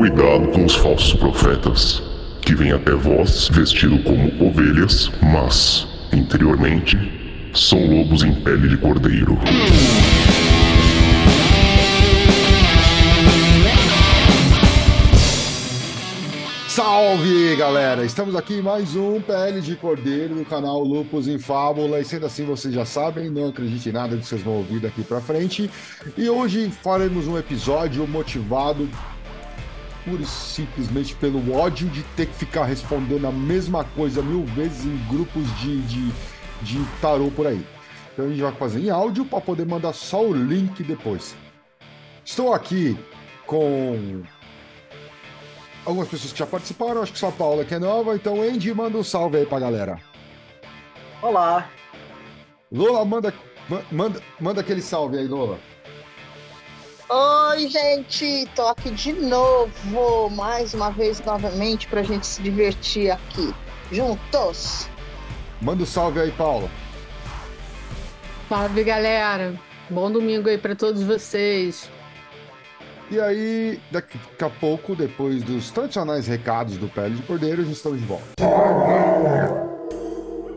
Cuidado com os falsos profetas, que vêm até vós vestido como ovelhas, mas, interiormente, são lobos em pele de cordeiro. Salve galera! Estamos aqui em mais um PL de Cordeiro no canal Lupus em Fábula. E sendo assim, vocês já sabem, não acredite em nada que vocês vão ouvir daqui pra frente. E hoje faremos um episódio motivado pura e simplesmente pelo ódio de ter que ficar respondendo a mesma coisa mil vezes em grupos de, de, de tarô por aí. Então a gente vai fazer em áudio para poder mandar só o link depois. Estou aqui com algumas pessoas que já participaram, acho que só a Paula que é nova, então Andy manda um salve aí pra galera. Olá. Lola, manda, manda, manda aquele salve aí, Lola. Oi, gente, tô aqui de novo, mais uma vez novamente pra gente se divertir aqui, juntos. Manda um salve aí, Paula. Salve, galera. Bom domingo aí para todos vocês. E aí, daqui a pouco, depois dos tradicionais recados do Pele de Cordeiro, a gente estamos de volta.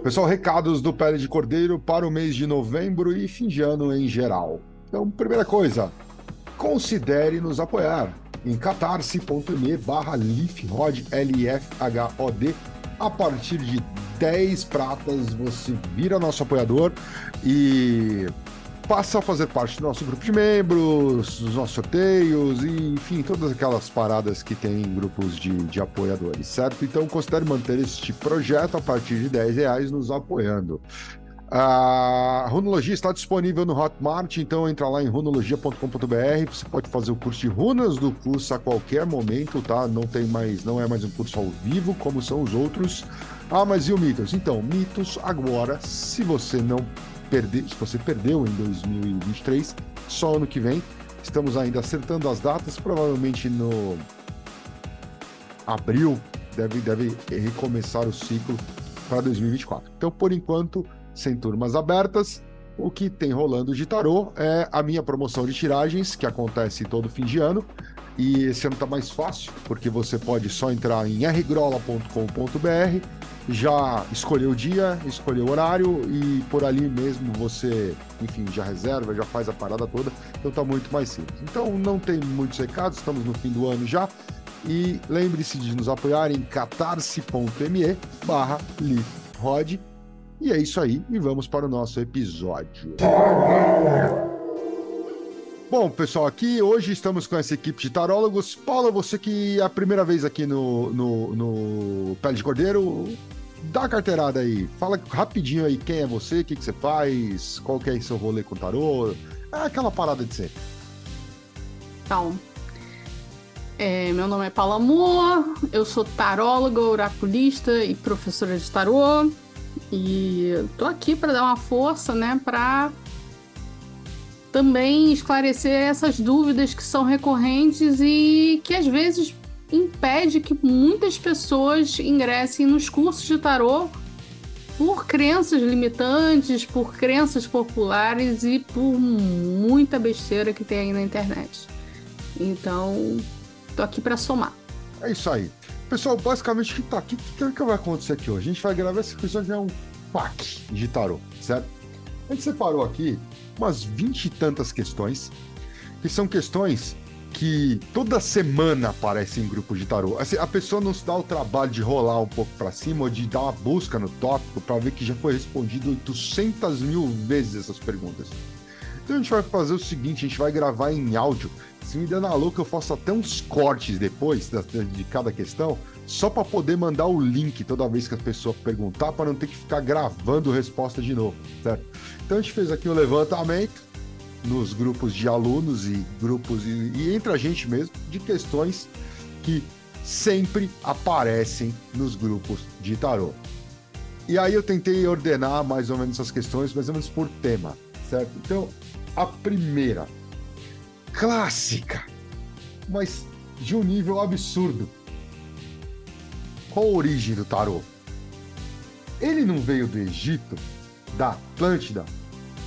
Pessoal, recados do Pele de Cordeiro para o mês de novembro e fim de ano em geral. Então, primeira coisa, considere nos apoiar em catarse.me barra lifhod, L-I-F-H-O-D. A partir de 10 pratas você vira nosso apoiador e passa a fazer parte do nosso grupo de membros, dos nossos sorteios, e, enfim, todas aquelas paradas que tem em grupos de, de apoiadores, certo? Então considere manter este projeto a partir de 10 reais nos apoiando. A runologia está disponível no Hotmart, então entra lá em runologia.com.br. Você pode fazer o curso de runas do curso a qualquer momento, tá? Não tem mais, não é mais um curso ao vivo como são os outros. Ah, mas e o Mitos? Então, Mitos agora, se você não perder, se você perdeu em 2023, só ano que vem. Estamos ainda acertando as datas, provavelmente no abril deve, deve recomeçar o ciclo para 2024. Então, por enquanto, sem turmas abertas, o que tem rolando de tarô é a minha promoção de tiragens, que acontece todo fim de ano. E esse ano tá mais fácil, porque você pode só entrar em rgrola.com.br, já escolher o dia, escolher o horário e por ali mesmo você, enfim, já reserva, já faz a parada toda. Então tá muito mais simples. Então não tem muitos recados, estamos no fim do ano já. E lembre-se de nos apoiar em catarse.me barra E é isso aí, e vamos para o nosso episódio. Bom, pessoal, aqui hoje estamos com essa equipe de tarólogos. Paula, você que é a primeira vez aqui no, no, no Pele de Cordeiro, dá a carteirada aí. Fala rapidinho aí quem é você, o que, que você faz, qual que é seu rolê com tarô. É aquela parada de sempre. Então, é, meu nome é Paula Moore, eu sou taróloga, oraculista e professora de tarô. E tô aqui para dar uma força, né, para também esclarecer essas dúvidas que são recorrentes e que às vezes impede que muitas pessoas ingressem nos cursos de tarô por crenças limitantes, por crenças populares e por muita besteira que tem aí na internet. Então, tô aqui para somar. É isso aí. Pessoal, basicamente o que tá aqui, o que, que vai acontecer aqui hoje? A gente vai gravar esse episódio é um pack de tarô, certo? A gente separou aqui umas vinte e tantas questões, que são questões que toda semana aparecem em grupos de tarô. Assim, a pessoa não se dá o trabalho de rolar um pouco para cima ou de dar uma busca no tópico para ver que já foi respondido 800 mil vezes essas perguntas. Então a gente vai fazer o seguinte: a gente vai gravar em áudio. Se me der na louca, eu faço até uns cortes depois de cada questão, só para poder mandar o link toda vez que a pessoa perguntar, para não ter que ficar gravando resposta de novo, certo? Então a gente fez aqui um levantamento nos grupos de alunos e grupos e, e entre a gente mesmo de questões que sempre aparecem nos grupos de tarô. E aí eu tentei ordenar mais ou menos essas questões, mais ou menos por tema, certo? Então, a primeira, clássica, mas de um nível absurdo. Qual a origem do tarô? Ele não veio do Egito, da Atlântida,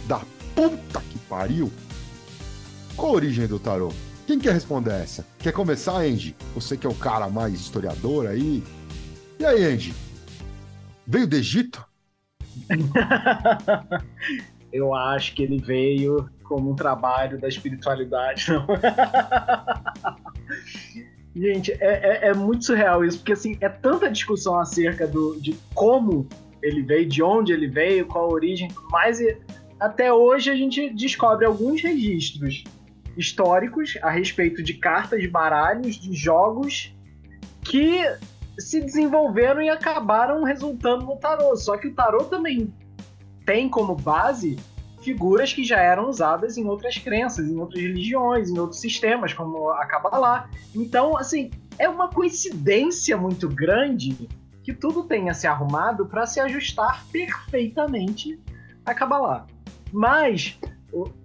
da puta que pariu? Qual a origem do tarô? Quem quer responder essa? Quer começar, Andy? Você que é o cara mais historiador aí. E aí, Andy? Veio do Egito? Eu acho que ele veio como um trabalho da espiritualidade, não. Gente, é, é, é, muito surreal isso, porque assim, é tanta discussão acerca do, de como ele veio, de onde ele veio, qual a origem, mas até hoje a gente descobre alguns registros históricos a respeito de cartas, de baralhos, de jogos que se desenvolveram e acabaram resultando no tarô. Só que o tarô também tem como base figuras que já eram usadas em outras crenças, em outras religiões, em outros sistemas, como a Kabbalah. Então, assim, é uma coincidência muito grande que tudo tenha se arrumado para se ajustar perfeitamente a Kabbalah. Mas,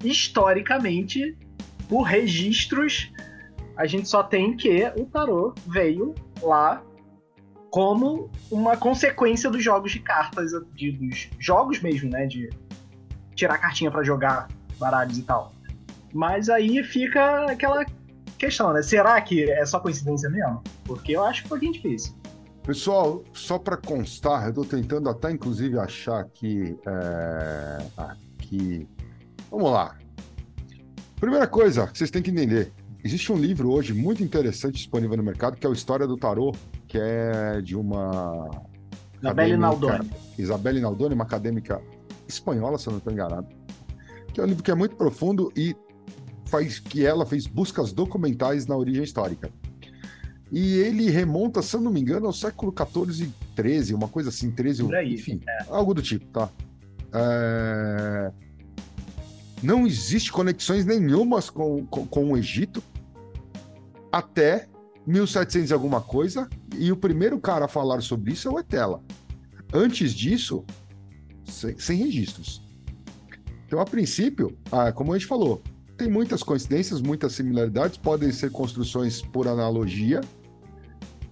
historicamente, por registros, a gente só tem que o tarô veio lá como uma consequência dos jogos de cartas, de, dos jogos mesmo, né? De tirar cartinha para jogar baralhos e tal. Mas aí fica aquela questão, né? Será que é só coincidência mesmo? Porque eu acho um pouquinho difícil. Pessoal, só para constar, eu estou tentando até inclusive achar aqui, é, aqui. Vamos lá. Primeira coisa que vocês têm que entender: existe um livro hoje muito interessante disponível no mercado que é o História do Tarô, que é de uma. Isabelle Naldoni. Isabelle Naldoni, uma acadêmica espanhola, se eu não estou enganado. Que é um livro que é muito profundo e faz que ela fez buscas documentais na origem histórica. E ele remonta, se eu não me engano, ao século XIV e XIII, uma coisa assim, 13, enfim, é. algo do tipo, tá? É... Não existe conexões nenhumas com, com, com o Egito até 1700 e alguma coisa, e o primeiro cara a falar sobre isso é o Etela. Antes disso, sem, sem registros. Então, a princípio, ah, como a gente falou, tem muitas coincidências, muitas similaridades, podem ser construções por analogia,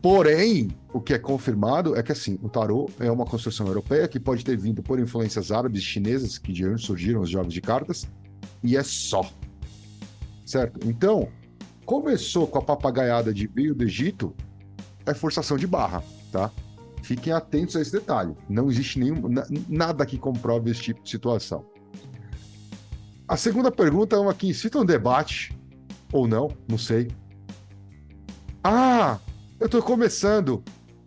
porém, o que é confirmado é que, assim, o tarô é uma construção europeia que pode ter vindo por influências árabes e chinesas, que de onde surgiram os jogos de cartas, e é só. Certo? Então, começou com a papagaiada de veio do Egito, é forçação de barra, tá? Fiquem atentos a esse detalhe. Não existe nenhum, nada que comprove esse tipo de situação. A segunda pergunta é uma que incita um debate, ou não, não sei. Ah, eu estou começando.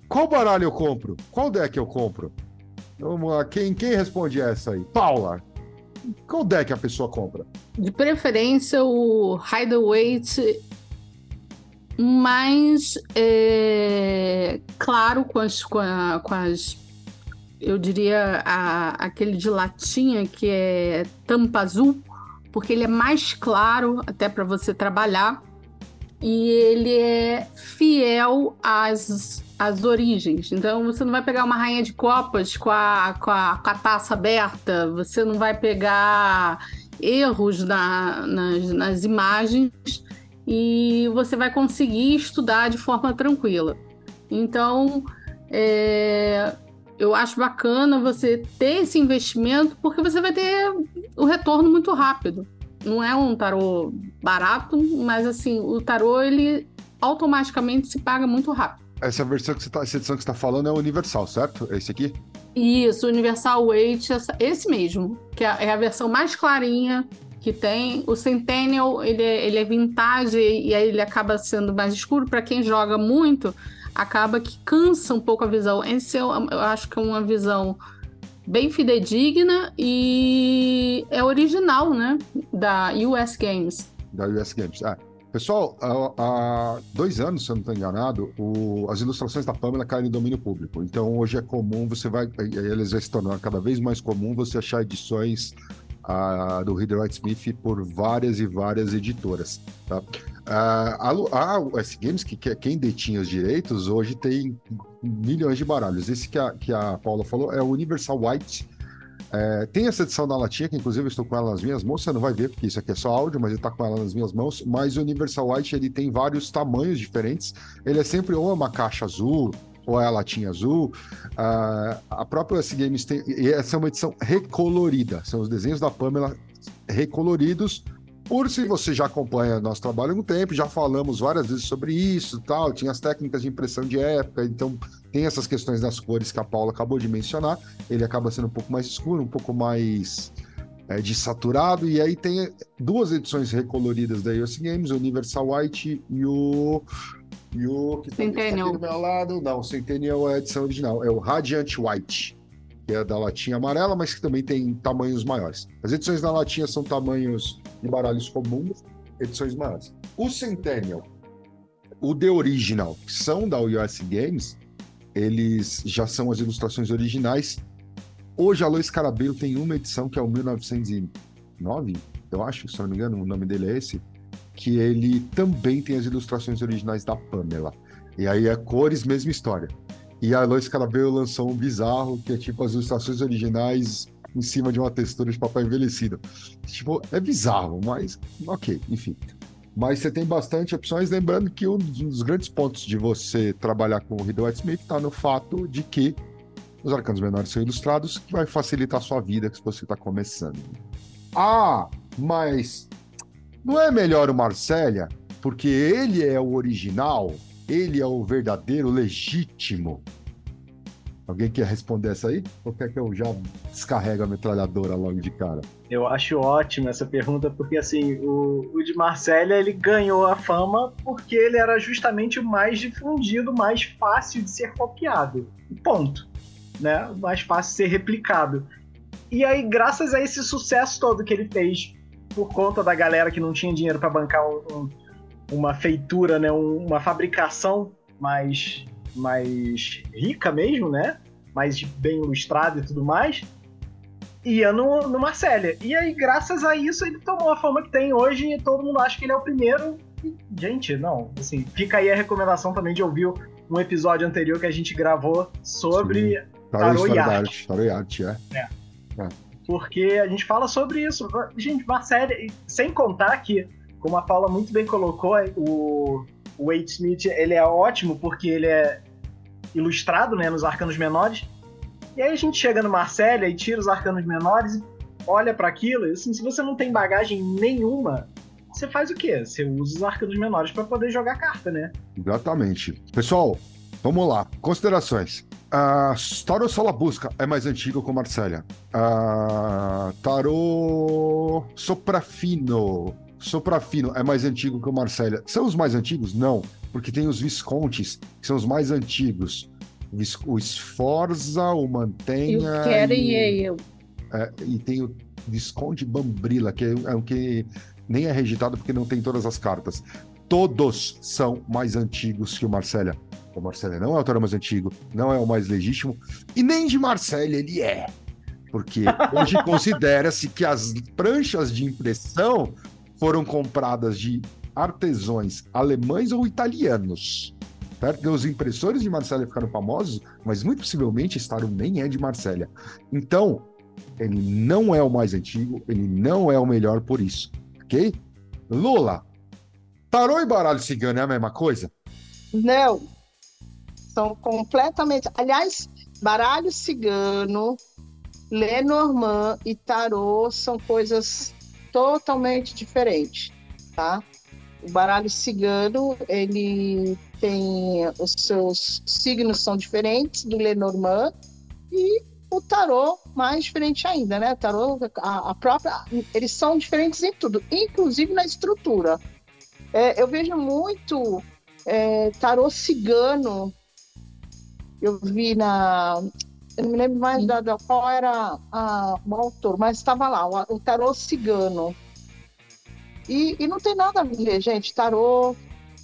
Qual baralho eu compro? Qual deck eu compro? Vamos lá, quem, quem responde essa aí? Paula, qual deck a pessoa compra? De preferência o Hideaway mais é, claro com as, com, a, com as eu diria a, aquele de latinha que é tampa azul, porque ele é mais claro até para você trabalhar e ele é fiel às, às origens. Então você não vai pegar uma rainha de copas com a, com a, com a taça aberta, você não vai pegar erros na, nas, nas imagens e você vai conseguir estudar de forma tranquila. Então, é, eu acho bacana você ter esse investimento porque você vai ter o retorno muito rápido. Não é um tarô barato, mas assim, o tarô ele automaticamente se paga muito rápido. Essa versão que você tá, essa edição que está falando é universal, certo? É esse aqui? Isso, Universal Weight, esse mesmo, que é, é a versão mais clarinha, que tem. O Centennial, ele é, ele é vintage e aí ele acaba sendo mais escuro. Para quem joga muito, acaba que cansa um pouco a visão. Esse eu, eu acho que é uma visão bem fidedigna e é original, né? Da US Games. Da US Games, é. Pessoal, há, dois anos, se eu não estou enganado, o, as ilustrações da Pamela caem no domínio público. Então, hoje é comum, você vai. Eles vão se tornar cada vez mais comum você achar edições a, do Reader Smith por várias e várias editoras. Tá? A, a, a Games, que, que é quem detinha os direitos, hoje tem milhões de baralhos. Esse que a, que a Paula falou é o Universal White. É, tem essa edição da latinha, que inclusive eu estou com ela nas minhas mãos, você não vai ver, porque isso aqui é só áudio, mas ele está com ela nas minhas mãos. Mas o Universal White ele tem vários tamanhos diferentes. Ele é sempre ou uma caixa azul, ou é a latinha azul. Uh, a própria US Games tem. Essa é uma edição recolorida. São os desenhos da Pamela recoloridos, Por se você já acompanha nosso trabalho há algum tempo, já falamos várias vezes sobre isso tal, tinha as técnicas de impressão de época, então tem essas questões das cores que a Paula acabou de mencionar. Ele acaba sendo um pouco mais escuro, um pouco mais é, desaturado, e aí tem duas edições recoloridas da US Games, o Universal White e o. E o que tá Centennial. aqui do meu lado. Não, o Centennial é a edição original, é o Radiant White, que é da latinha amarela, mas que também tem tamanhos maiores. As edições da latinha são tamanhos de baralhos comuns, edições maiores. O Centennial, o The Original, que são da US Games, eles já são as ilustrações originais. Hoje a Lois Carabello tem uma edição que é o 1909, eu acho, se não me engano, o nome dele é esse, que ele também tem as ilustrações originais da Pamela. E aí é cores, mesma história. E a Lois Carabello lançou um bizarro, que é tipo as ilustrações originais em cima de uma textura de papel envelhecido. Tipo, é bizarro, mas ok, enfim. Mas você tem bastante opções, lembrando que um dos, grandes pontos de você trabalhar com o Riddle Smith está no fato de que os arcanos menores são ilustrados, que vai facilitar a sua vida se você está começando. Ah, mas não é melhor o Marcélia, porque ele é o original, ele é o verdadeiro, legítimo. Alguém quer responder essa aí? Ou quer que eu já descarrego a metralhadora logo de cara? Eu acho ótima essa pergunta, porque assim, o, o de Marcélia ele ganhou a fama porque ele era justamente o mais difundido, mais fácil de ser copiado. Ponto. Né? Mais fácil de ser replicado. E aí, graças a esse sucesso todo que ele fez, por conta da galera que não tinha dinheiro para bancar um, um, uma feitura, né? Um, uma fabricação mais, mais rica mesmo, né? Mais bem ilustrada e tudo mais ia no, no. E aí, graças a isso, ele tomou a fama que tem hoje e todo mundo acha que ele é o primeiro. E, gente, não. Assim, fica aí a recomendação também de ouvir um episódio anterior que a gente gravou sobre Sim. Tarô e arte. Tarô e arte, é. Porque a gente fala sobre isso. Gente, Marcélia, e sem contar que, como a Paula muito bem colocou, o, o Wade Smith ele é ótimo porque ele é ilustrado né, nos arcanos menores. E aí a gente chega no Marcélia e tira os arcanos menores olha para aquilo. E assim, se você não tem bagagem nenhuma, você faz o quê? Você usa os arcanos menores para poder jogar carta, né? Exatamente. Pessoal, vamos lá. Considerações. Uh, Tarô Sala Busca é mais antigo que o Marcélia. Uh, Tarô Soprafino. Soprafino é mais antigo que o Marcélia. São os mais antigos? Não, porque tem os Viscontes, que são os mais antigos. O Vis- O o E Mantenha. o Keren e eu. É, e tem o Visconde Bambrila, que é, é o que nem é registrado porque não tem todas as cartas. Todos são mais antigos que o Marcélia. O Marcélia não é o tarô mais antigo, não é o mais legítimo, e nem de Marcélia ele é. Porque hoje considera-se que as pranchas de impressão foram compradas de artesãos alemães ou italianos. Certo? Os impressores de Marcélia ficaram famosos, mas muito possivelmente tarô nem é de Marcélia. Então, ele não é o mais antigo, ele não é o melhor por isso, ok? Lula, tarô e baralho cigano é a mesma coisa? Não. São completamente. Aliás, baralho cigano, Lenormand e tarô são coisas totalmente diferentes, tá? O baralho cigano, ele tem os seus signos são diferentes do Lenormand e o tarô mais diferente ainda, né? O tarô, a, a própria, eles são diferentes em tudo, inclusive na estrutura. É, eu vejo muito é, tarô cigano. Eu vi na. Eu não me lembro mais da, da- qual era a- o autor, mas estava lá, o, o tarô cigano. E, e não tem nada a ver, gente. Tarô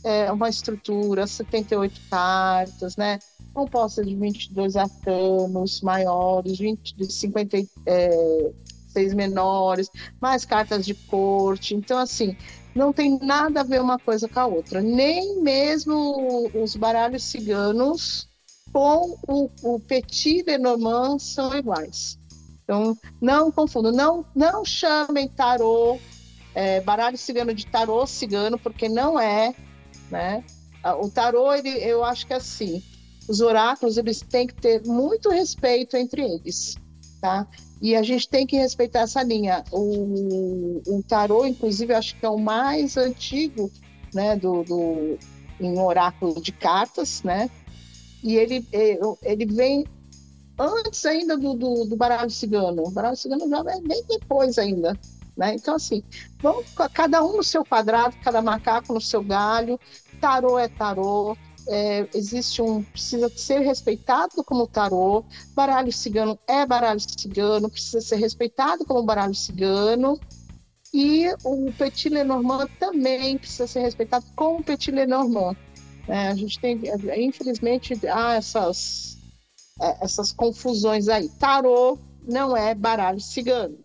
é uma estrutura, 78 cartas, né? Composta de 22 arcanos maiores, 20, de 56 menores, mais cartas de corte. Então, assim, não tem nada a ver uma coisa com a outra. Nem mesmo os baralhos ciganos com o, o Petit Lenormand são iguais. Então, não confundam. Não, não chamem tarô, é, baralho cigano de tarô cigano, porque não é, né? Ah, O tarô, ele, eu acho que é assim, os oráculos, eles têm que ter muito respeito entre eles. tá? E a gente tem que respeitar essa linha. O, o tarô, inclusive, acho que é o mais antigo, né, do, do em oráculo de cartas, né? E ele, é, ele vem antes ainda do, do, do baralho cigano. O baralho cigano já é bem depois ainda. Né? Então, assim, vamos, cada um no seu quadrado, cada macaco no seu galho. Tarô é tarô. É, existe um. precisa ser respeitado como tarô. Baralho cigano é baralho cigano, precisa ser respeitado como baralho cigano. E o Petit Lenormand também precisa ser respeitado como Petit Lenormand. É, a gente tem, infelizmente, há essas, é, essas confusões aí. Tarô não é baralho cigano.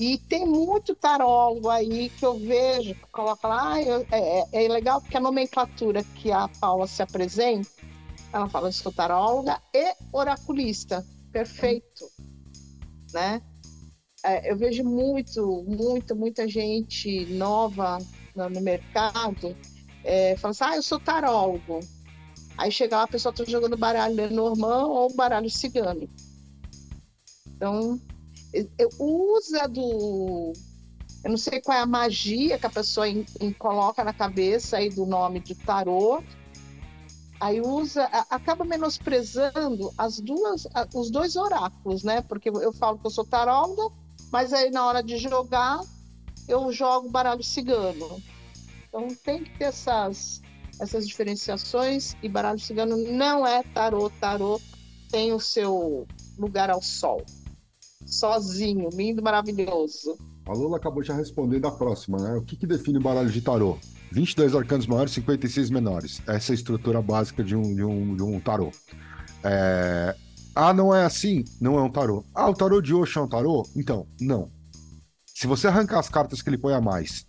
E tem muito tarólogo aí que eu vejo, que coloca lá, ah, eu, é, é, é, legal porque a nomenclatura que a Paula se apresenta, ela fala, eu sou taróloga e oraculista. Perfeito. Né? É, eu vejo muito, muito, muita gente nova no, no mercado é, fala assim, ah, eu sou tarólogo. Aí chega lá, a pessoa está jogando baralho Lenormand ou baralho cigano. Então, usa do. Eu não sei qual é a magia que a pessoa in, in, coloca na cabeça aí do nome de tarô. Aí usa, acaba menosprezando as duas, os dois oráculos, né? Porque eu falo que eu sou taróloga, mas aí na hora de jogar eu jogo baralho cigano. Então tem que ter essas, essas diferenciações e baralho cigano não é tarô, tarô tem o seu lugar ao sol. Sozinho, lindo, maravilhoso. A Lula acabou já respondendo a próxima, né? O que, que define baralho de tarô? 22 arcanos maiores, 56 menores. Essa é a estrutura básica de um, de um, de um tarô. É... Ah, não é assim? Não é um tarô. Ah, o tarô de Osho é um tarô? Então, não. Se você arrancar as cartas que ele põe a mais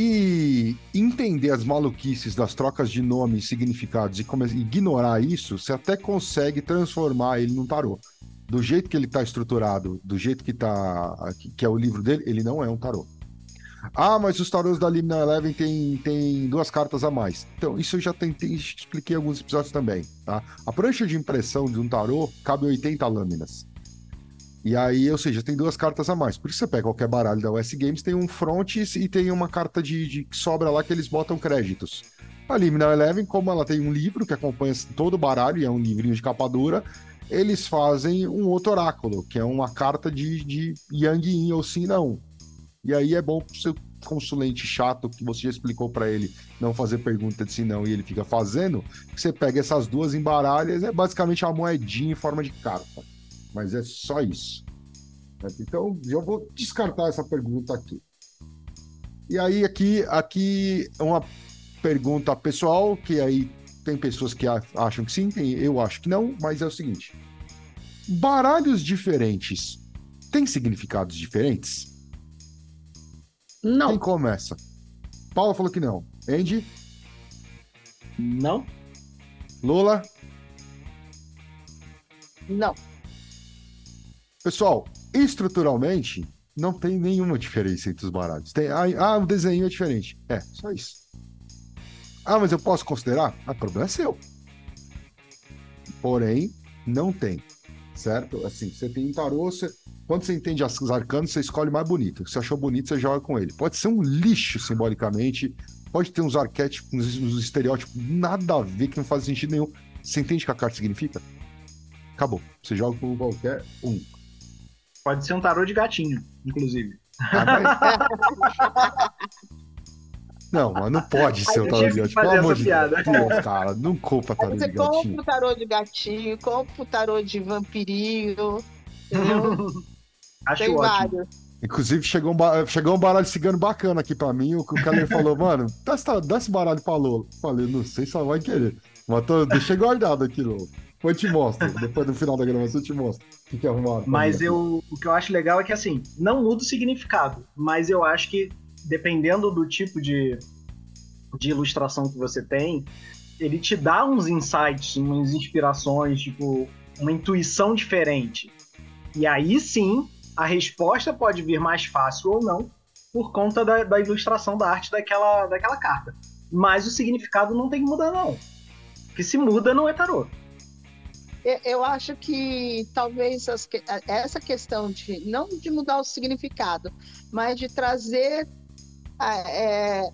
e entender as maluquices das trocas de nomes e significados e ignorar isso, você até consegue transformar ele num tarô. Do jeito que ele está estruturado, do jeito que tá que é o livro dele, ele não é um tarô. Ah, mas os tarôs da Limina Eleven tem, tem duas cartas a mais. Então, isso eu já tentei, expliquei em alguns episódios também, tá? A prancha de impressão de um tarô cabe 80 lâminas. E aí, ou seja, tem duas cartas a mais. Por isso você pega qualquer baralho da US Games, tem um frontes e tem uma carta de, de sobra lá que eles botam créditos. A Liminal Eleven, como ela tem um livro que acompanha todo o baralho, e é um livrinho de capa dura, eles fazem um outro oráculo, que é uma carta de, de Yang Yin ou Sim Não. E aí é bom pro seu consulente chato que você já explicou para ele não fazer pergunta de sim não e ele fica fazendo, que você pega essas duas embaralhas, é basicamente uma moedinha em forma de carta mas é só isso. Então, eu vou descartar essa pergunta aqui. E aí, aqui, aqui uma pergunta pessoal, que aí tem pessoas que acham que sim, tem, eu acho que não, mas é o seguinte: baralhos diferentes têm significados diferentes? Não. Quem começa? Paula falou que não. Andy? Não. Lula? Não. Pessoal, estruturalmente, não tem nenhuma diferença entre os baralhos. Tem, ah, ah, o desenho é diferente. É, só isso. Ah, mas eu posso considerar? Ah, o problema é seu. Porém, não tem. Certo? Assim, você tem um tarô, você... quando você entende os arcanos, você escolhe mais bonito. Se você achou bonito, você joga com ele. Pode ser um lixo simbolicamente, pode ter uns arquétipos, uns estereótipos, nada a ver, que não faz sentido nenhum. Você entende o que a carta significa? Acabou. Você joga com qualquer um. Pode ser um tarô de gatinho, inclusive. Ah, não, mas não pode ser um tarô de gatinho. Pelo amor de Deus, cara, não culpa tarô de gatinho. Você compra o tarô de gatinho, compra o tarô de vampirinho. Acho Tem ótimo. vários. Inclusive, chegou um, chegou um baralho cigano bacana aqui pra mim. O, o cara falou, mano, dá, dá esse baralho pra Lola. Falei, não sei se ela vai querer. Mas tô, deixei guardado aqui, Lola. Depois eu te mostro. Depois no final da gravação eu te mostro o que, é arrumado. Mas eu, o que eu acho legal é que, assim, não muda o significado. Mas eu acho que, dependendo do tipo de, de ilustração que você tem, ele te dá uns insights, umas inspirações, tipo, uma intuição diferente. E aí sim, a resposta pode vir mais fácil ou não, por conta da, da ilustração da arte daquela, daquela carta. Mas o significado não tem que mudar, não. O que se muda não é tarô. Eu acho que talvez as, essa questão de não de mudar o significado, mas de trazer é,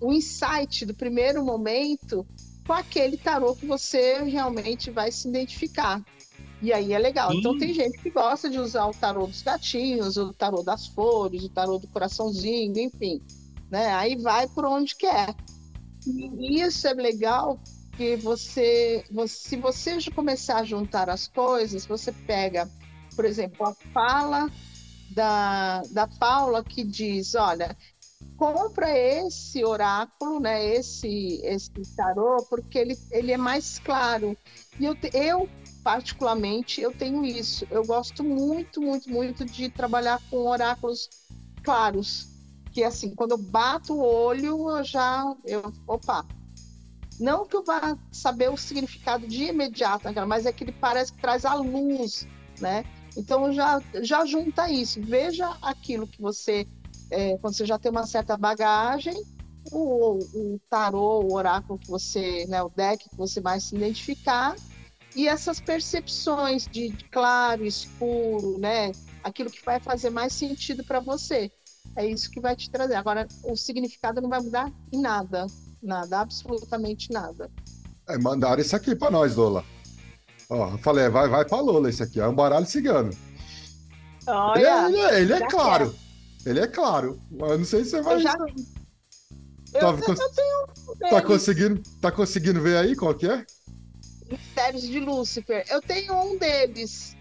o insight do primeiro momento com aquele tarô que você realmente vai se identificar. E aí é legal. Sim. Então tem gente que gosta de usar o tarô dos gatinhos, o tarô das flores, o tarô do coraçãozinho, enfim. Né? Aí vai por onde quer. E isso é legal porque você, você, se você começar a juntar as coisas, você pega, por exemplo, a fala da, da Paula que diz, olha, compra esse oráculo, né, esse, esse tarô, porque ele, ele é mais claro. E eu, eu, particularmente, eu tenho isso. Eu gosto muito, muito, muito de trabalhar com oráculos claros. Que assim, quando eu bato o olho, eu já. Eu, opa, não que eu vá saber o significado de imediato, mas é que ele parece que traz a luz, né? Então já, já junta isso. Veja aquilo que você, é, quando você já tem uma certa bagagem, o, o tarô, o oráculo que você, né, o deck que você vai se identificar, e essas percepções de claro, escuro, né? Aquilo que vai fazer mais sentido para você. É isso que vai te trazer. Agora, o significado não vai mudar em nada. Nada, absolutamente nada. É, mandaram isso aqui para nós, Lola. Ó, eu falei, vai, vai pra Lola esse aqui, é um baralho cigano. Olha, ele, é, ele é, ele é claro. Ele é claro. Eu não sei se você vai. Eu já... Tá, eu, eu, cons... eu tenho... tá, conseguindo, tá conseguindo ver aí qual que é? Mistérios de Lúcifer. Eu tenho um deles.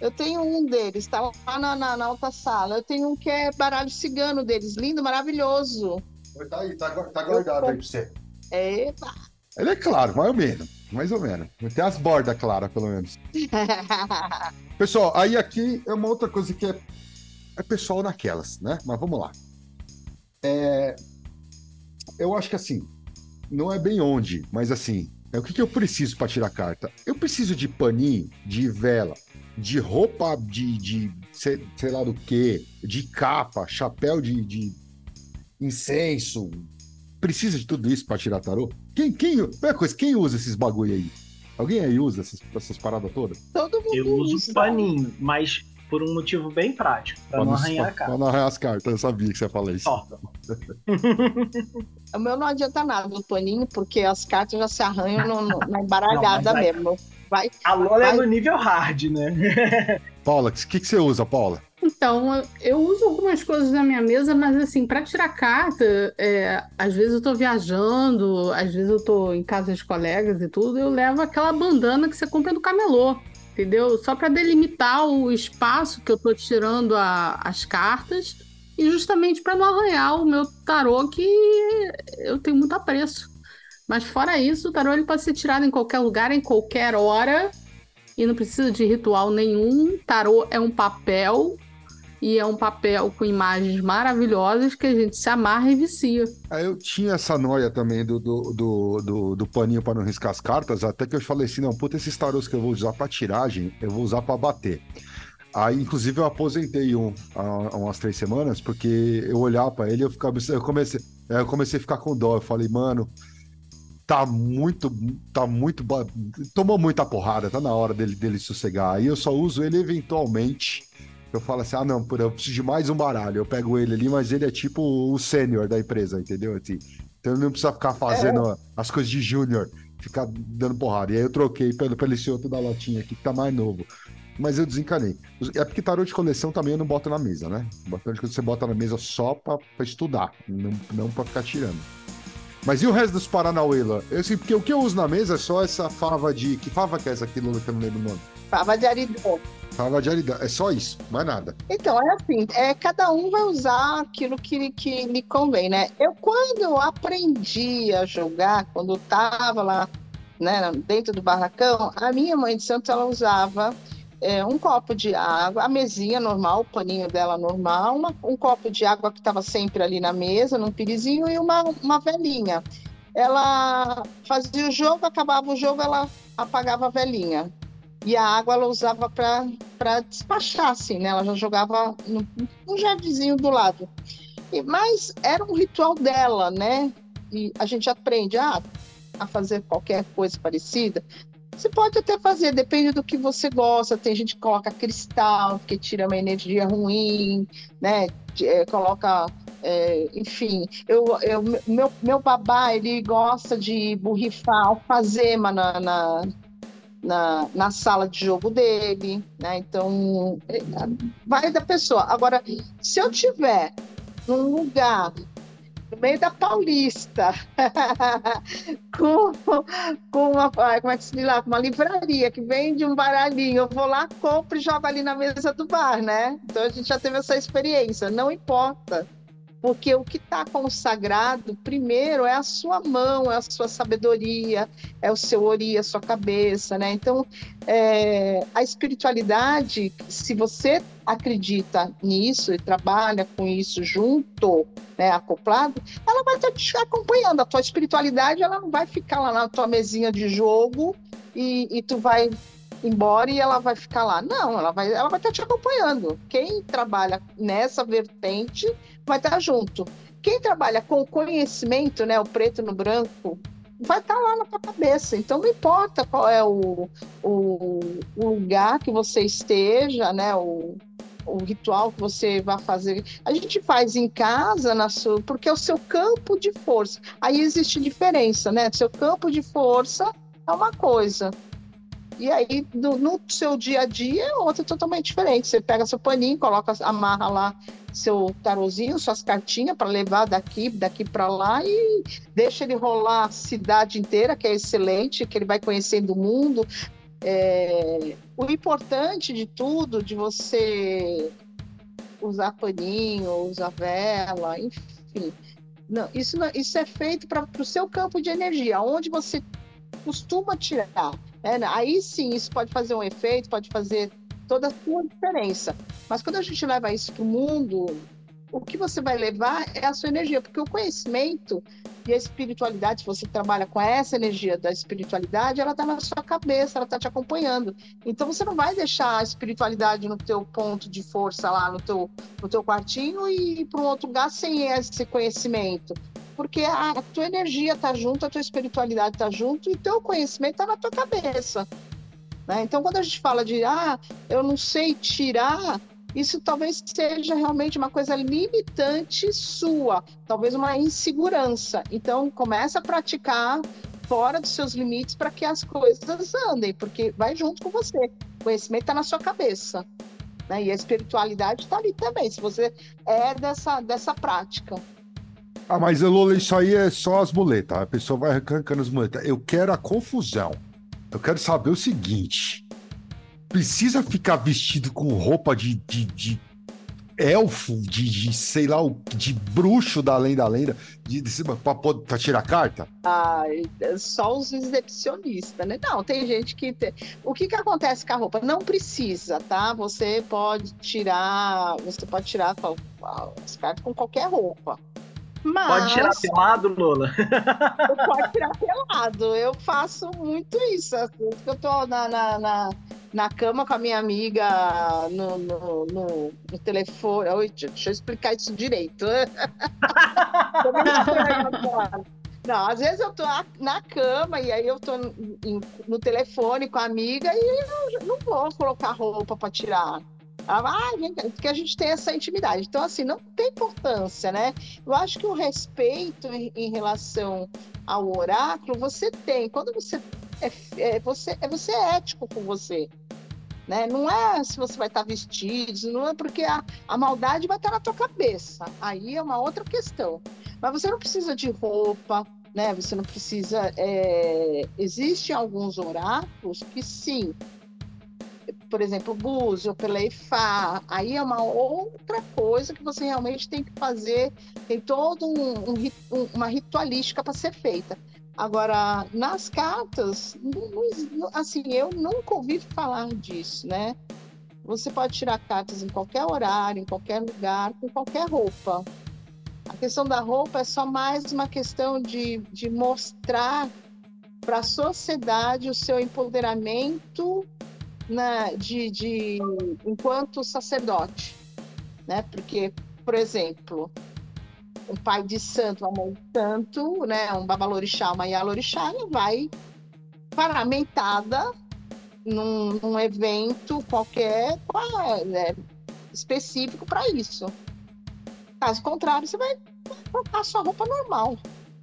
Eu tenho um deles, tá lá na, na, na outra sala. Eu tenho um que é baralho cigano deles, lindo, maravilhoso. Tá aí, tá, tá guardado aí pra você. Eita! Ele é claro, mais ou menos. Mais ou menos. Tem as bordas claras, pelo menos. pessoal, aí aqui é uma outra coisa que é, é pessoal naquelas, né? Mas vamos lá. É, eu acho que assim, não é bem onde, mas assim, é o que, que eu preciso para tirar carta? Eu preciso de paninho, de vela, de roupa de, de sei, sei lá do que, de capa, chapéu de, de incenso. Precisa de tudo isso para tirar tarô? Quem, quem, coisa, quem usa esses bagulho aí? Alguém aí usa essas, essas paradas todas? Todo mundo Eu uso usa. paninho, mas por um motivo bem prático, para não arranhar a carta. Para não arranhar as cartas, eu sabia que você ia falar isso. o meu não adianta nada o paninho, porque as cartas já se arranham no, no, na embaralhada não, mesmo. Vai, a Lola vai... é no nível hard, né? Paula, o que, que você usa, Paula? Então, eu uso algumas coisas na minha mesa, mas assim, para tirar carta, é, às vezes eu tô viajando, às vezes eu tô em casa de colegas e tudo, eu levo aquela bandana que você compra no camelô, entendeu? Só para delimitar o espaço que eu tô tirando a, as cartas e justamente para não arranhar o meu tarô que eu tenho muito apreço. Mas fora isso, o tarô ele pode ser tirado em qualquer lugar, em qualquer hora, e não precisa de ritual nenhum. Tarô é um papel e é um papel com imagens maravilhosas que a gente se amarra e vicia. É, eu tinha essa noia também do, do, do, do, do paninho para não riscar as cartas, até que eu falei assim: não, puta, esses tarôs que eu vou usar para tiragem, eu vou usar para bater. Aí, inclusive, eu aposentei um há, umas três semanas, porque eu olhava para ele eu ficava. Eu comecei, eu comecei a ficar com dó. Eu falei, mano, tá muito, tá muito, tomou muita porrada, tá na hora dele, dele sossegar. Aí eu só uso ele eventualmente eu falo assim, ah, não, eu preciso de mais um baralho. Eu pego ele ali, mas ele é tipo o sênior da empresa, entendeu? Assim, então ele não precisa ficar fazendo é. as coisas de júnior, ficar dando porrada. E aí eu troquei pelo, pelo esse outro da latinha aqui, que tá mais novo. Mas eu desencanei. É porque tarô de coleção também eu não boto na mesa, né? Bastante que você bota na mesa só pra, pra estudar, não, não pra ficar tirando. Mas e o resto dos Paranauê lá? Eu, assim, porque o que eu uso na mesa é só essa fava de. Que fava que é essa aqui, Lula, que eu não lembro o nome? Fava de aridão. Fala de aridade. É só isso, mais nada. Então, é assim, é, cada um vai usar aquilo que, que lhe convém, né? Eu, quando eu aprendi a jogar, quando eu tava lá né, dentro do barracão, a minha mãe de santo, ela usava é, um copo de água, a mesinha normal, o paninho dela normal, uma, um copo de água que estava sempre ali na mesa, num pirizinho, e uma, uma velhinha. Ela fazia o jogo, acabava o jogo, ela apagava a velhinha. E a água ela usava para despachar, assim, né? Ela já jogava no, no jardinzinho do lado. E, mas era um ritual dela, né? E a gente aprende a, a fazer qualquer coisa parecida. Você pode até fazer, depende do que você gosta. Tem gente que coloca cristal, que tira uma energia ruim, né? É, coloca é, enfim, eu, eu, meu, meu babá, ele gosta de borrifar alfazema na, na, na, na, sala de jogo dele, né? Então, é, vai da pessoa. Agora, se eu tiver num lugar no meio da Paulista, com, com uma, como é que se diz uma livraria que vende um baralhinho, eu vou lá, compro e jogo ali na mesa do bar, né? Então a gente já teve essa experiência, não importa porque o que está consagrado, primeiro, é a sua mão, é a sua sabedoria, é o seu ori, a sua cabeça, né? Então, é, a espiritualidade, se você acredita nisso e trabalha com isso junto, né, acoplado, ela vai estar te acompanhando. A tua espiritualidade, ela não vai ficar lá na tua mesinha de jogo e, e tu vai embora e ela vai ficar lá. Não, ela vai, ela vai estar te acompanhando. Quem trabalha nessa vertente vai estar junto. Quem trabalha com conhecimento, né, o preto no branco, vai estar lá na tua cabeça. Então não importa qual é o, o, o lugar que você esteja, né, o, o ritual que você vai fazer. A gente faz em casa, na sua, porque é o seu campo de força. Aí existe diferença, né? Seu campo de força é uma coisa. E aí, no, no, seu dia a dia, é outra totalmente diferente. Você pega seu paninho, coloca, amarra lá seu tarozinho, suas cartinhas para levar daqui, daqui para lá e deixa ele rolar a cidade inteira, que é excelente, que ele vai conhecendo o mundo. É, o importante de tudo, de você usar paninho, usar vela, enfim. Não, isso, não, isso é feito para o seu campo de energia, onde você costuma tirar. É, né? Aí sim, isso pode fazer um efeito, pode fazer toda a sua diferença. Mas quando a gente leva isso para o mundo, o que você vai levar é a sua energia, porque o conhecimento e a espiritualidade, se você trabalha com essa energia da espiritualidade, ela está na sua cabeça, ela está te acompanhando. Então você não vai deixar a espiritualidade no teu ponto de força lá, no teu, no teu quartinho e ir para um outro lugar sem esse conhecimento porque a, a tua energia está junto, a tua espiritualidade está junto e teu conhecimento está na tua cabeça. Né? Então, quando a gente fala de, ah, eu não sei tirar, isso talvez seja realmente uma coisa limitante sua, talvez uma insegurança. Então, começa a praticar fora dos seus limites para que as coisas andem, porque vai junto com você. O conhecimento está na sua cabeça. Né? E a espiritualidade está ali também, se você é dessa, dessa prática. Ah, mas Lola, isso aí é só as muletas. A pessoa vai arrancando as muletas. Eu quero a confusão. Eu quero saber o seguinte: precisa ficar vestido com roupa de, de, de elfo, de, de, sei lá, de bruxo da lenda da lenda, de, de, pra, pra tirar carta? Ah, só os exibicionistas, né? Não, tem gente que. O que, que acontece com a roupa? Não precisa, tá? Você pode tirar. Você pode tirar as cartas com qualquer roupa. Mas... Pode tirar pelado, Lola? Pode tirar pelado. Eu faço muito isso. Assim, eu tô na, na, na, na, cama com a minha amiga no, no, no, no telefone. Oi, deixa eu explicar isso direito. Não, às vezes eu tô na cama e aí eu tô no telefone com a amiga e eu não vou colocar roupa para tirar. Ah, porque a gente tem essa intimidade. Então, assim, não tem importância, né? Eu acho que o respeito em, em relação ao oráculo, você tem. Quando você é, é, você é você é ético com você. Né? Não é se você vai estar vestido, não é porque a, a maldade vai estar na tua cabeça. Aí é uma outra questão. Mas você não precisa de roupa, né? Você não precisa. É... Existem alguns oráculos que sim, por exemplo, Búzio, pela IFA, aí é uma outra coisa que você realmente tem que fazer, tem toda um, um, uma ritualística para ser feita. Agora, nas cartas, não, assim, eu nunca ouvi falar disso, né? Você pode tirar cartas em qualquer horário, em qualquer lugar, com qualquer roupa. A questão da roupa é só mais uma questão de, de mostrar para a sociedade o seu empoderamento né, de, de enquanto sacerdote, né? Porque, por exemplo, um pai de santo, uma mãe de santo, né, um babalorixá, uma yalorixá, ela vai paramentada num, num evento qualquer né, específico para isso. Caso contrário, você vai colocar sua roupa normal.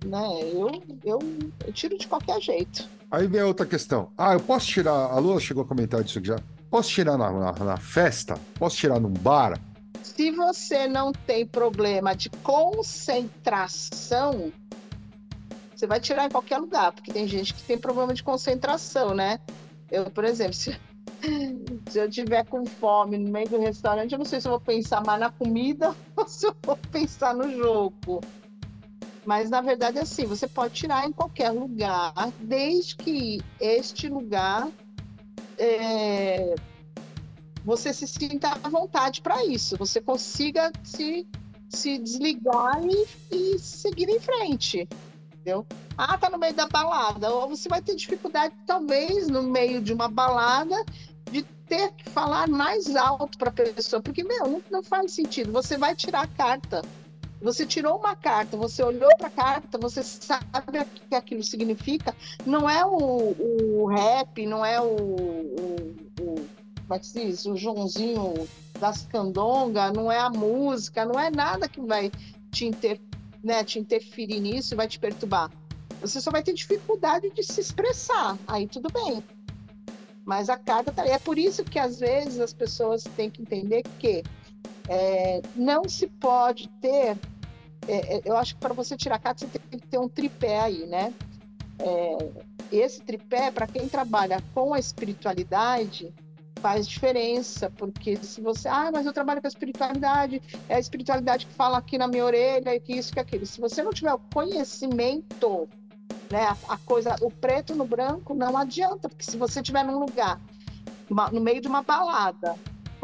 Né? Eu, eu, eu tiro de qualquer jeito. Aí vem a outra questão. Ah, eu posso tirar. A Lula chegou a comentar disso já. Posso tirar na, na, na festa? Posso tirar num bar? Se você não tem problema de concentração, você vai tirar em qualquer lugar, porque tem gente que tem problema de concentração, né? Eu, por exemplo, se, se eu tiver com fome no meio do restaurante, eu não sei se eu vou pensar mais na comida ou se eu vou pensar no jogo. Mas na verdade, assim, você pode tirar em qualquer lugar, desde que este lugar é, você se sinta à vontade para isso, você consiga se, se desligar e, e seguir em frente entendeu? Ah, tá no meio da balada. Ou você vai ter dificuldade, talvez, no meio de uma balada, de ter que falar mais alto para a pessoa, porque, meu, não, não faz sentido. Você vai tirar a carta. Você tirou uma carta, você olhou para a carta, você sabe o que aquilo significa. Não é o, o rap, não é o, o, o como é que se diz? O Joãozinho das candonga, não é a música, não é nada que vai te inter, né, te interferir nisso vai te perturbar. Você só vai ter dificuldade de se expressar. Aí tudo bem. Mas a carta tá É por isso que às vezes as pessoas têm que entender que é, não se pode ter. É, é eu acho que para você tirar carta você tem que ter um tripé aí, né? É, esse tripé, para quem trabalha com a espiritualidade, faz diferença, porque se você, ah, mas eu trabalho com a espiritualidade, é a espiritualidade que fala aqui na minha orelha, e que isso, que aquilo. Se você não tiver o conhecimento, né, a, a coisa, o preto no branco, não adianta, porque se você estiver num lugar, uma, no meio de uma balada,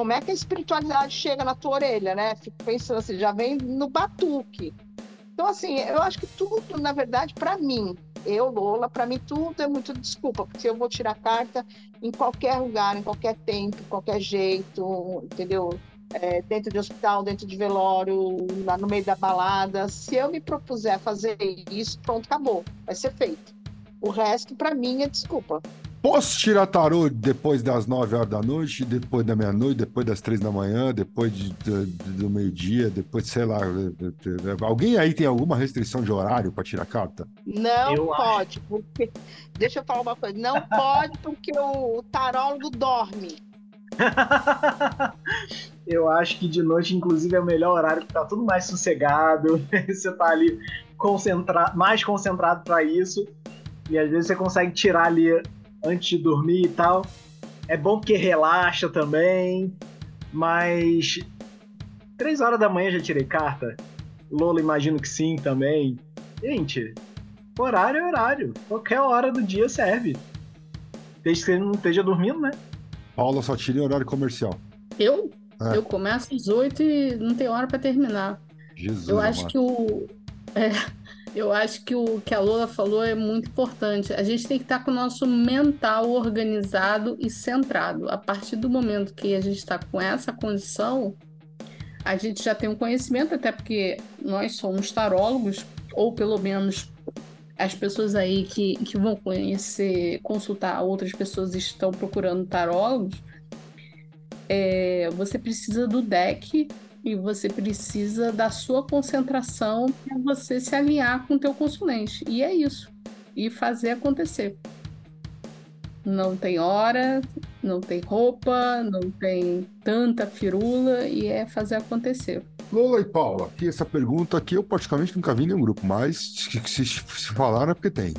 como é que a espiritualidade chega na tua orelha, né? Fico pensando assim, já vem no batuque. Então, assim, eu acho que tudo, na verdade, para mim, eu, Lola, para mim tudo é muito desculpa, porque eu vou tirar carta em qualquer lugar, em qualquer tempo, qualquer jeito, entendeu? É, dentro de hospital, dentro de velório, lá no meio da balada. Se eu me propuser fazer isso, pronto, acabou, vai ser feito. O resto, para mim, é desculpa. Posso tirar tarô depois das 9 horas da noite, depois da meia-noite, depois das 3 da manhã, depois de, de, do meio-dia, depois, sei lá. De, alguém aí tem alguma restrição de horário para tirar carta? Não eu pode, acho. porque. Deixa eu falar uma coisa. Não pode porque o tarólogo dorme. eu acho que de noite, inclusive, é o melhor horário, que tá tudo mais sossegado. você tá ali concentrado, mais concentrado para isso. E às vezes você consegue tirar ali antes de dormir e tal. É bom porque relaxa também, mas três horas da manhã já tirei carta. Lola imagino que sim também. Gente, horário é horário. Qualquer hora do dia serve. Desde que você não esteja dormindo, né? Paula só tira em horário comercial. Eu? É. Eu começo às oito e não tem hora para terminar. Jesus. Eu acho que o. É, eu acho que o que a Lola falou é muito importante. A gente tem que estar com o nosso mental organizado e centrado. A partir do momento que a gente está com essa condição, a gente já tem um conhecimento, até porque nós somos tarólogos, ou pelo menos as pessoas aí que, que vão conhecer, consultar outras pessoas estão procurando tarólogos. É, você precisa do deck e você precisa da sua concentração para você se alinhar com o teu consulente. E é isso. E fazer acontecer. Não tem hora, não tem roupa, não tem tanta firula e é fazer acontecer. Lola e Paula, aqui essa pergunta aqui eu praticamente nunca vi em nenhum grupo, mas se, se, se falaram é porque tem.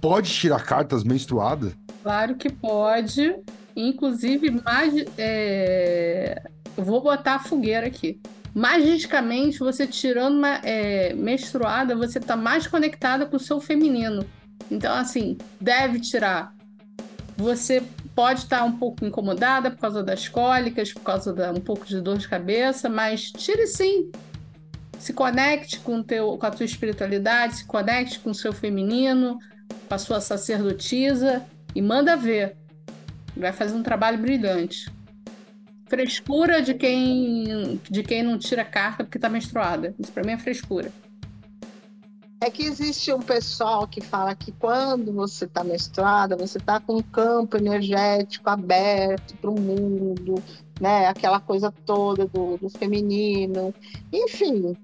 Pode tirar cartas menstruadas? Claro que pode. Inclusive, mais, é, eu vou botar a fogueira aqui. Magicamente, você tirando uma é, menstruada, você está mais conectada com o seu feminino. Então, assim, deve tirar. Você pode estar tá um pouco incomodada por causa das cólicas, por causa da um pouco de dor de cabeça, mas tire sim. Se conecte com, teu, com a tua espiritualidade, se conecte com o seu feminino, com a sua sacerdotisa e manda ver. Vai fazer um trabalho brilhante. Frescura de quem de quem não tira carta porque tá menstruada. Isso para mim é frescura. É que existe um pessoal que fala que quando você está menstruada, você está com um campo energético aberto para o mundo, né? Aquela coisa toda do, do feminino. Enfim,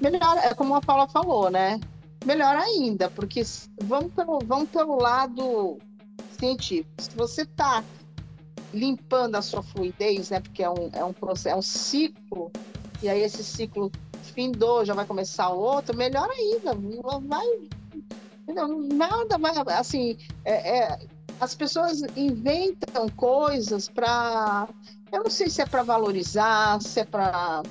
melhor, é como a Paula falou, né? Melhor ainda, porque vamos pelo, vamos pelo lado científico. Se você está limpando a sua fluidez, né? Porque é um, é um processo, é um ciclo, e aí esse ciclo findou, já vai começar outro, melhor ainda, vai. Não, nada vai. Assim, é, é, as pessoas inventam coisas para. Eu não sei se é para valorizar, se é para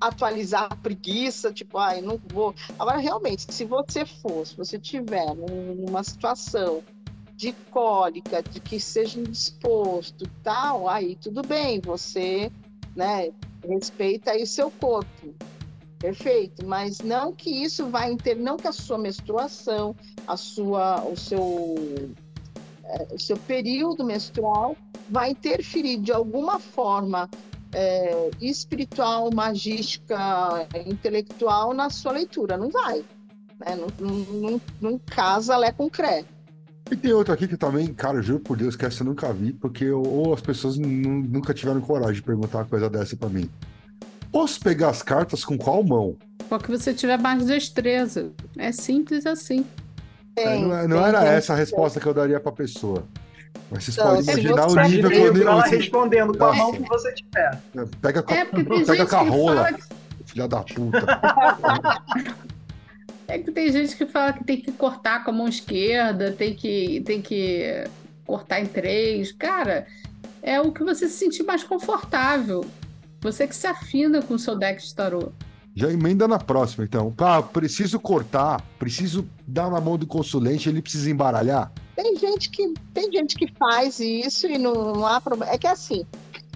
atualizar a preguiça, tipo, ai, não vou. Agora, realmente, se você for, se você tiver numa situação de cólica, de que seja indisposto tal, aí tudo bem, você, né, respeita aí o seu corpo. Perfeito, mas não que isso vai inter... não que a sua menstruação, a sua, o seu, é, o seu período menstrual vai interferir de alguma forma é, espiritual, magística, intelectual na sua leitura. Não vai. Né? Não, não, não, não casa Lé com Cré. E tem outro aqui que também, cara, juro por Deus que essa eu nunca vi, porque ou as pessoas nunca tiveram coragem de perguntar uma coisa dessa para mim. Posso pegar as cartas com qual mão? Qual que você tiver mais destreza. É simples assim. É, não, é, não era essa a resposta que eu daria pra pessoa. Mas vocês podem imaginar o nível que eu ela respondendo com a mão que você tiver. Pega, é, pega com a rola, que... filha da puta. É que tem gente que fala que tem que cortar com a mão esquerda, tem que, tem que cortar em três. Cara, é o que você se sentir mais confortável. Você que se afina com o seu deck de tarô. Já emenda na próxima, então. Ah, preciso cortar, preciso dar na mão do consulente, ele precisa embaralhar. Tem gente que, tem gente que faz isso e não, não há problema. É que assim,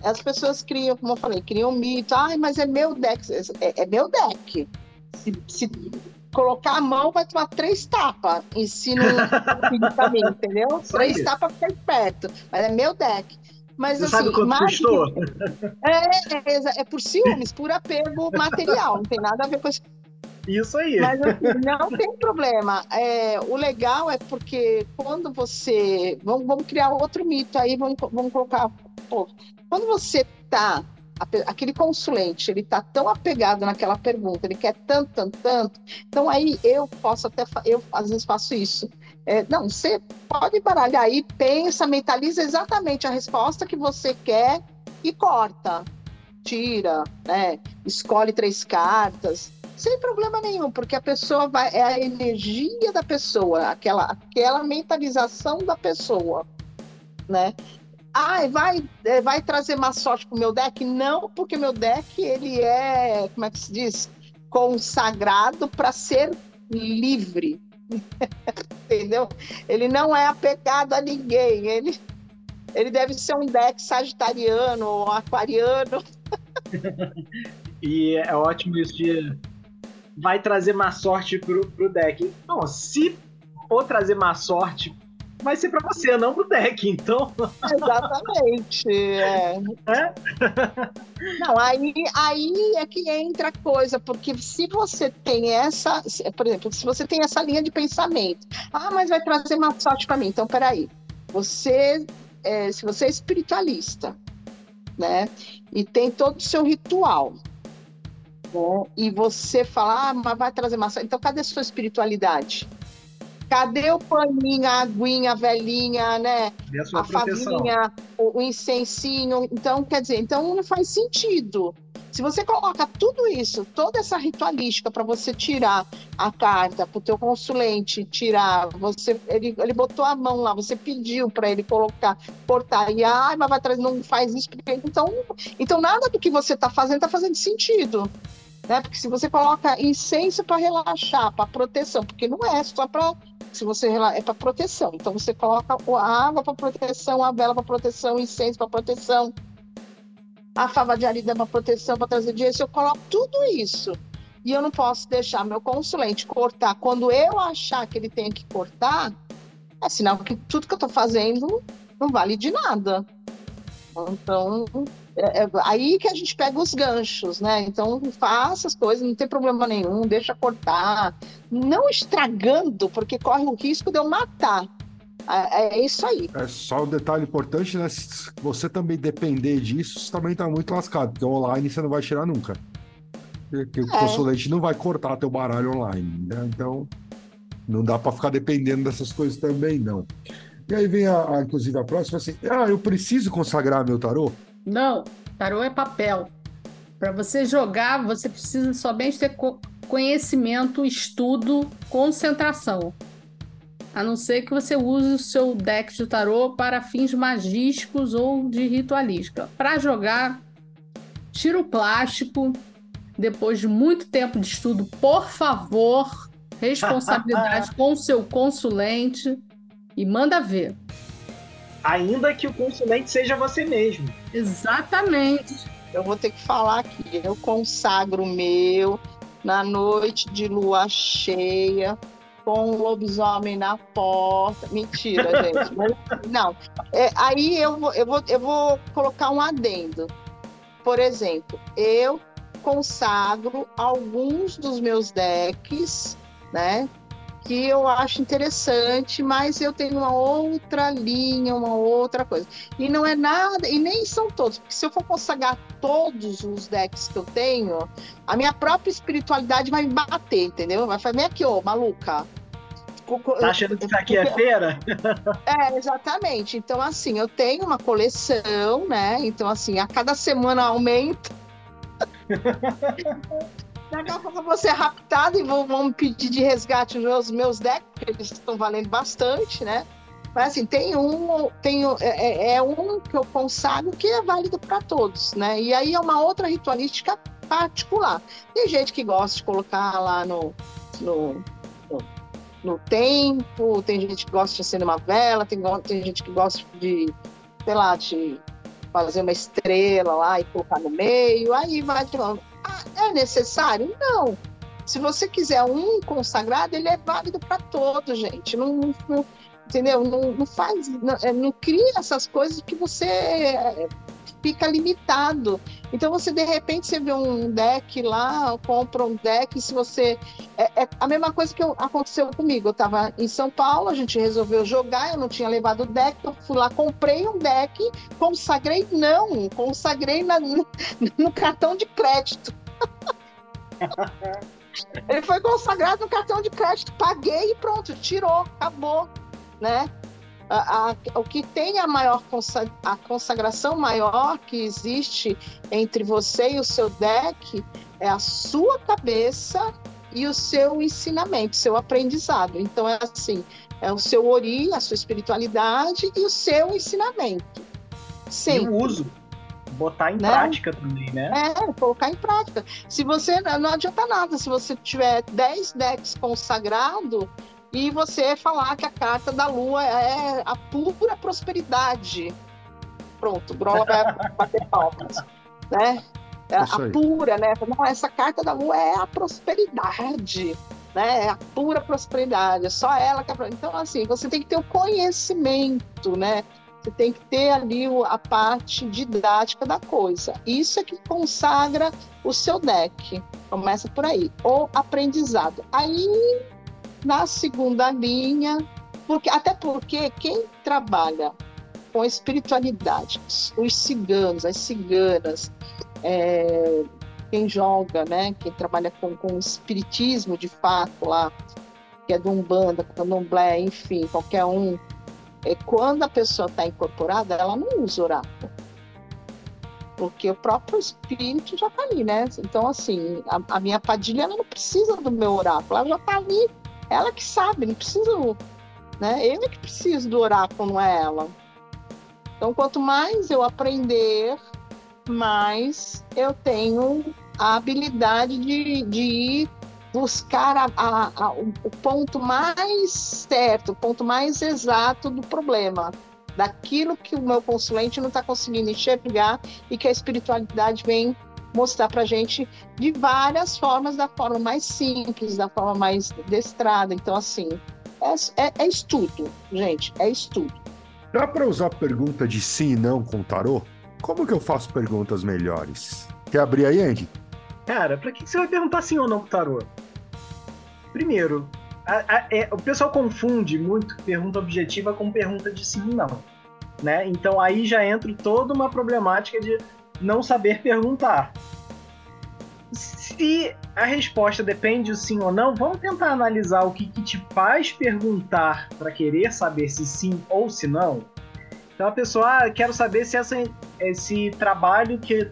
as pessoas criam, como eu falei, criam mito. Ai, mas é meu deck. É, é meu deck. Se, se colocar a mão, vai tomar três tapas em cima mim, entendeu? três tapas fica esperto. Mas é meu deck. Mas, Você assim, sabe quanto custou? É, é, é, por ciúmes, por apego material, não tem nada a ver com isso. Isso aí. Mas assim, não tem problema. É, o legal é porque quando você. Vamos, vamos criar outro mito aí, vamos, vamos colocar. Pô, quando você tá aquele consulente, ele está tão apegado naquela pergunta, ele quer tanto, tanto, tanto. Então aí eu posso até, eu às vezes faço isso. É, não, você pode baralhar aí, pensa, mentaliza exatamente a resposta que você quer e corta, tira, né? Escolhe três cartas, sem problema nenhum, porque a pessoa vai, é a energia da pessoa, aquela, aquela mentalização da pessoa, né? Ah, vai, é, vai trazer má sorte pro meu deck? Não, porque meu deck ele é, como é que se diz, consagrado para ser livre. Entendeu? Ele não é apegado a ninguém. Ele, ele deve ser um deck sagitariano ou aquariano. e é ótimo isso de vai trazer má sorte pro, pro deck. Não, se for trazer má sorte vai ser para você, não pro deck, então. Exatamente. É. É? Não, aí, aí é que entra a coisa, porque se você tem essa, por exemplo, se você tem essa linha de pensamento, ah, mas vai trazer uma sorte para mim, então peraí, você, é, se você é espiritualista, né, e tem todo o seu ritual, né, e você fala, ah, mas vai trazer sorte, então cadê a sua espiritualidade? Cadê o paninho, a aguinha, a velhinha, né? A, a favinha, o, o incensinho. Então, quer dizer, então não faz sentido. Se você coloca tudo isso, toda essa ritualística para você tirar a carta para o teu consulente tirar, você ele, ele botou a mão lá, você pediu para ele colocar, cortar e ai, mas vai trazer, não faz isso, então, então nada do que você está fazendo está fazendo sentido. Né? Porque se você coloca incenso para relaxar, para proteção, porque não é só para se você é para proteção. Então você coloca a água para proteção, a vela para proteção, o incenso para proteção, a fava de arida para proteção, para trazer dinheiro. Eu coloco tudo isso e eu não posso deixar meu consulente cortar quando eu achar que ele tem que cortar, é sinal que tudo que eu estou fazendo não vale de nada. Então, é, é, aí que a gente pega os ganchos, né? Então faça as coisas, não tem problema nenhum, deixa cortar, não estragando, porque corre o risco de eu matar. É, é isso aí. É só um detalhe importante, né? Se você também depender disso, você também tá muito lascado, porque online você não vai tirar nunca. Porque o é. consulente não vai cortar teu baralho online, né? Então não dá para ficar dependendo dessas coisas também, não. E aí vem, a, a, inclusive, a próxima assim: ah, eu preciso consagrar meu tarô? Não, tarô é papel. Para você jogar, você precisa somente ter conhecimento, estudo, concentração. A não ser que você use o seu deck de tarô para fins magísticos ou de ritualística. Para jogar, tira o plástico. Depois de muito tempo de estudo, por favor, responsabilidade com o seu consulente e manda ver. Ainda que o consulente seja você mesmo. Exatamente. Eu vou ter que falar aqui. Eu consagro o meu na noite de lua cheia, com um lobisomem na porta. Mentira, gente. Mas, não. É, aí eu vou, eu, vou, eu vou colocar um adendo. Por exemplo, eu consagro alguns dos meus decks, né? Que eu acho interessante, mas eu tenho uma outra linha, uma outra coisa. E não é nada, e nem são todos, porque se eu for consagrar todos os decks que eu tenho, a minha própria espiritualidade vai me bater, entendeu? Vai falar, vem aqui, ô, maluca. Tá achando que isso aqui é feira? É, exatamente. Então, assim, eu tenho uma coleção, né? Então, assim, a cada semana aumenta. Daqui a pouco eu vou ser raptado e vão, vão pedir de resgate os meus decks, porque eles estão valendo bastante, né? Mas assim, tem um, tem, é, é, é um que eu consagro que é válido para todos, né? E aí é uma outra ritualística particular. Tem gente que gosta de colocar lá no, no, no, no tempo, tem gente que gosta de acender uma vela, tem, tem gente que gosta de, sei lá, de fazer uma estrela lá e colocar no meio, aí vai de novo. É necessário? Não. Se você quiser um consagrado, ele é válido para todos, gente. Não, não entendeu? Não, não faz, não, é, não, cria essas coisas que você fica limitado. Então você de repente você vê um deck lá, compra um deck, se você é, é a mesma coisa que aconteceu comigo. Eu estava em São Paulo, a gente resolveu jogar, eu não tinha levado o deck, eu fui lá, comprei um deck, consagrei não, consagrei na, no cartão de crédito. Ele foi consagrado no cartão de crédito, paguei e pronto, tirou, acabou, né? A, a, o que tem a maior a consagração maior que existe entre você e o seu deck é a sua cabeça e o seu ensinamento, seu aprendizado. Então é assim, é o seu ori, a sua espiritualidade e o seu ensinamento. Sim. E o uso botar em né? prática também, né? É, colocar em prática. Se você não adianta nada se você tiver 10 decks consagrado e você falar que a carta da lua é a pura prosperidade. Pronto, o Grola vai bater palmas, né? É a pura, né? Não, essa carta da lua é a prosperidade, né? É a pura prosperidade, é só ela que é... Então, assim, você tem que ter o conhecimento, né? Você tem que ter ali a parte didática da coisa. Isso é que consagra o seu deck. Começa por aí. O aprendizado. Aí, na segunda linha, porque, até porque quem trabalha com espiritualidade, os ciganos, as ciganas, é, quem joga, né, quem trabalha com, com espiritismo de fato lá, que é do Umbanda, Candomblé, enfim, qualquer um é, quando a pessoa está incorporada, ela não usa oráculo. Porque o próprio espírito já está ali, né? Então, assim, a, a, minha padilha ela não precisa do meu oráculo, ela já está ali, ela que sabe, não precisa. Né? Eu é que preciso do oráculo, não é ela. Então, quanto mais eu aprender, mais eu tenho a habilidade de, de ir buscar a, a, a, o ponto mais certo, o ponto mais exato do problema, daquilo que o meu consulente não está conseguindo enxergar e que a espiritualidade vem mostrar para gente de várias formas, da forma mais simples, da forma mais destrada. Então, assim, é, é, é estudo, gente, é estudo. Dá para usar pergunta de sim e não com tarô? como que eu faço perguntas melhores? Quer abrir aí, Andy? Cara, pra que você vai perguntar sim ou não pro tarô? Primeiro, a, a, é, o pessoal confunde muito pergunta objetiva com pergunta de sim e não. Né? Então aí já entra toda uma problemática de não saber perguntar. Se a resposta depende de sim ou não, vamos tentar analisar o que, que te faz perguntar para querer saber se sim ou se não. Então a pessoa, ah, quero saber se essa, esse trabalho que,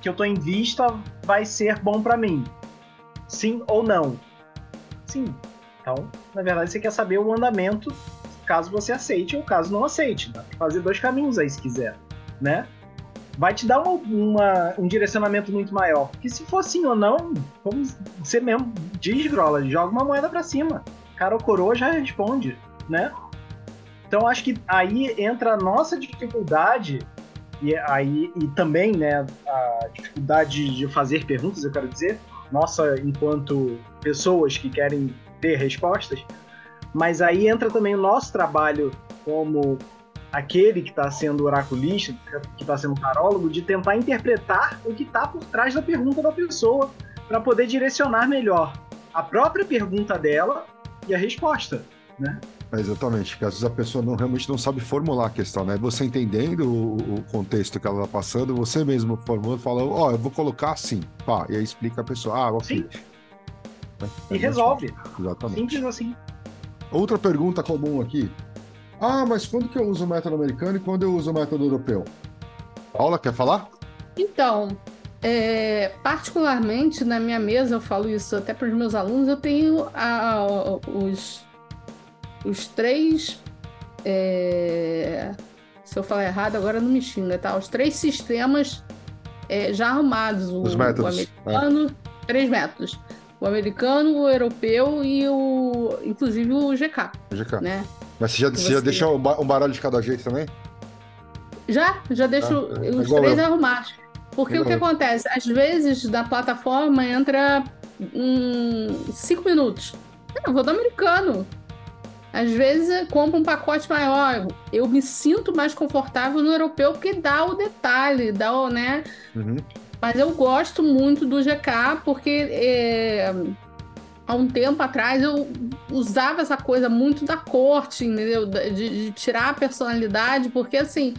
que eu estou em vista vai ser bom para mim. Sim ou não? Sim. Então, na verdade, você quer saber o andamento caso você aceite ou caso não aceite. Dá pra fazer dois caminhos aí se quiser, né? Vai te dar uma, uma, um direcionamento muito maior. Porque se for sim ou não, como você mesmo diz, Grola, joga uma moeda para cima. Cara ou coroa já responde, né? Então acho que aí entra a nossa dificuldade e aí e também, né, a dificuldade de fazer perguntas, eu quero dizer, nossa enquanto pessoas que querem ter respostas, mas aí entra também o nosso trabalho como aquele que está sendo oraculista, que está sendo tarólogo, de tentar interpretar o que está por trás da pergunta da pessoa para poder direcionar melhor a própria pergunta dela e a resposta, né? Exatamente, porque às vezes a pessoa não, realmente não sabe formular a questão, né? Você entendendo o, o contexto que ela está passando, você mesmo formando, fala, ó, oh, eu vou colocar assim, pá, e aí explica a pessoa, ah, ok. Sim. Né? E é resolve. Exatamente. Simples assim. Outra pergunta comum aqui. Ah, mas quando que eu uso o método americano e quando eu uso o método europeu? Paula, quer falar? Então, é, particularmente na minha mesa, eu falo isso até para os meus alunos, eu tenho a, os, os três. É, se eu falar errado, agora não me xinga, tá? Os três sistemas é, já arrumados. O, os métodos. O americano, é. três métodos o americano, o europeu e o. inclusive o GK. O GK. Né? Mas você já, você já deixa um baralho de cada jeito também? Já, já deixo ah, é os três arrumados. Porque igual o que eu. acontece? Às vezes da plataforma entra cinco minutos. Eu vou do americano. Às vezes compro um pacote maior. Eu me sinto mais confortável no europeu porque dá o detalhe, dá o, né? Uhum. Mas eu gosto muito do GK porque é, há um tempo atrás eu usava essa coisa muito da corte, entendeu? De, de tirar a personalidade, porque assim.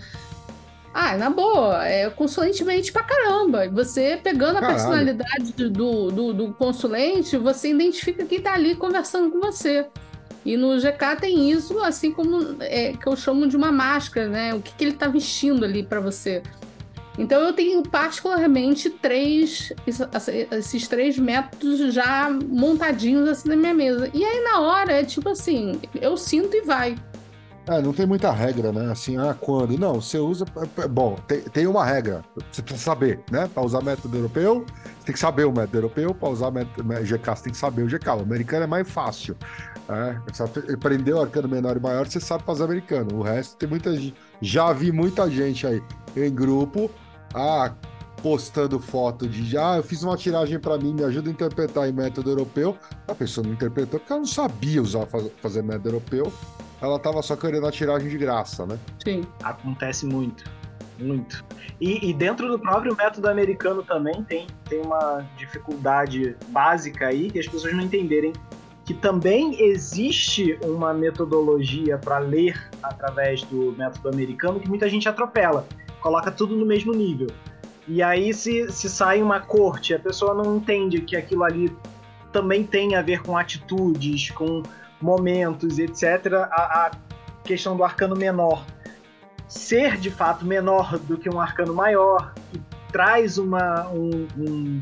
Ah, na boa, é consulentemente pra caramba. Você pegando a Caralho. personalidade do, do, do, consulente, você identifica quem tá ali conversando com você. E no GK tem isso, assim como é, que eu chamo de uma máscara, né? O que, que ele tá vestindo ali para você. Então eu tenho particularmente três esses três métodos já montadinhos assim na minha mesa. E aí na hora é tipo assim, eu sinto e vai. É, não tem muita regra, né? Assim, ah, quando? Não, você usa. É, é, bom, tem, tem uma regra. Você precisa saber, né? Para usar método europeu, você tem que saber o método europeu. Para usar método GK, você tem que saber o GK. O americano é mais fácil. Né? Você aprendeu arcano menor e maior, você sabe fazer americano. O resto tem muita gente. Já vi muita gente aí em grupo ah, postando foto de ah, eu fiz uma tiragem para mim, me ajuda a interpretar em método europeu. A pessoa não interpretou porque ela não sabia usar fazer método europeu. Ela tava só querendo a tiragem de graça, né? Sim. Acontece muito. Muito. E, e, dentro do próprio método americano também tem, tem uma dificuldade básica aí que as pessoas não entenderem que também existe uma metodologia para ler através do método americano que muita gente atropela coloca tudo no mesmo nível. E aí, se, se sai uma corte, a pessoa não entende que aquilo ali também tem a ver com atitudes, com momentos, etc. A, a questão do arcano menor ser de fato menor do que um arcano maior, que traz uma, um, um,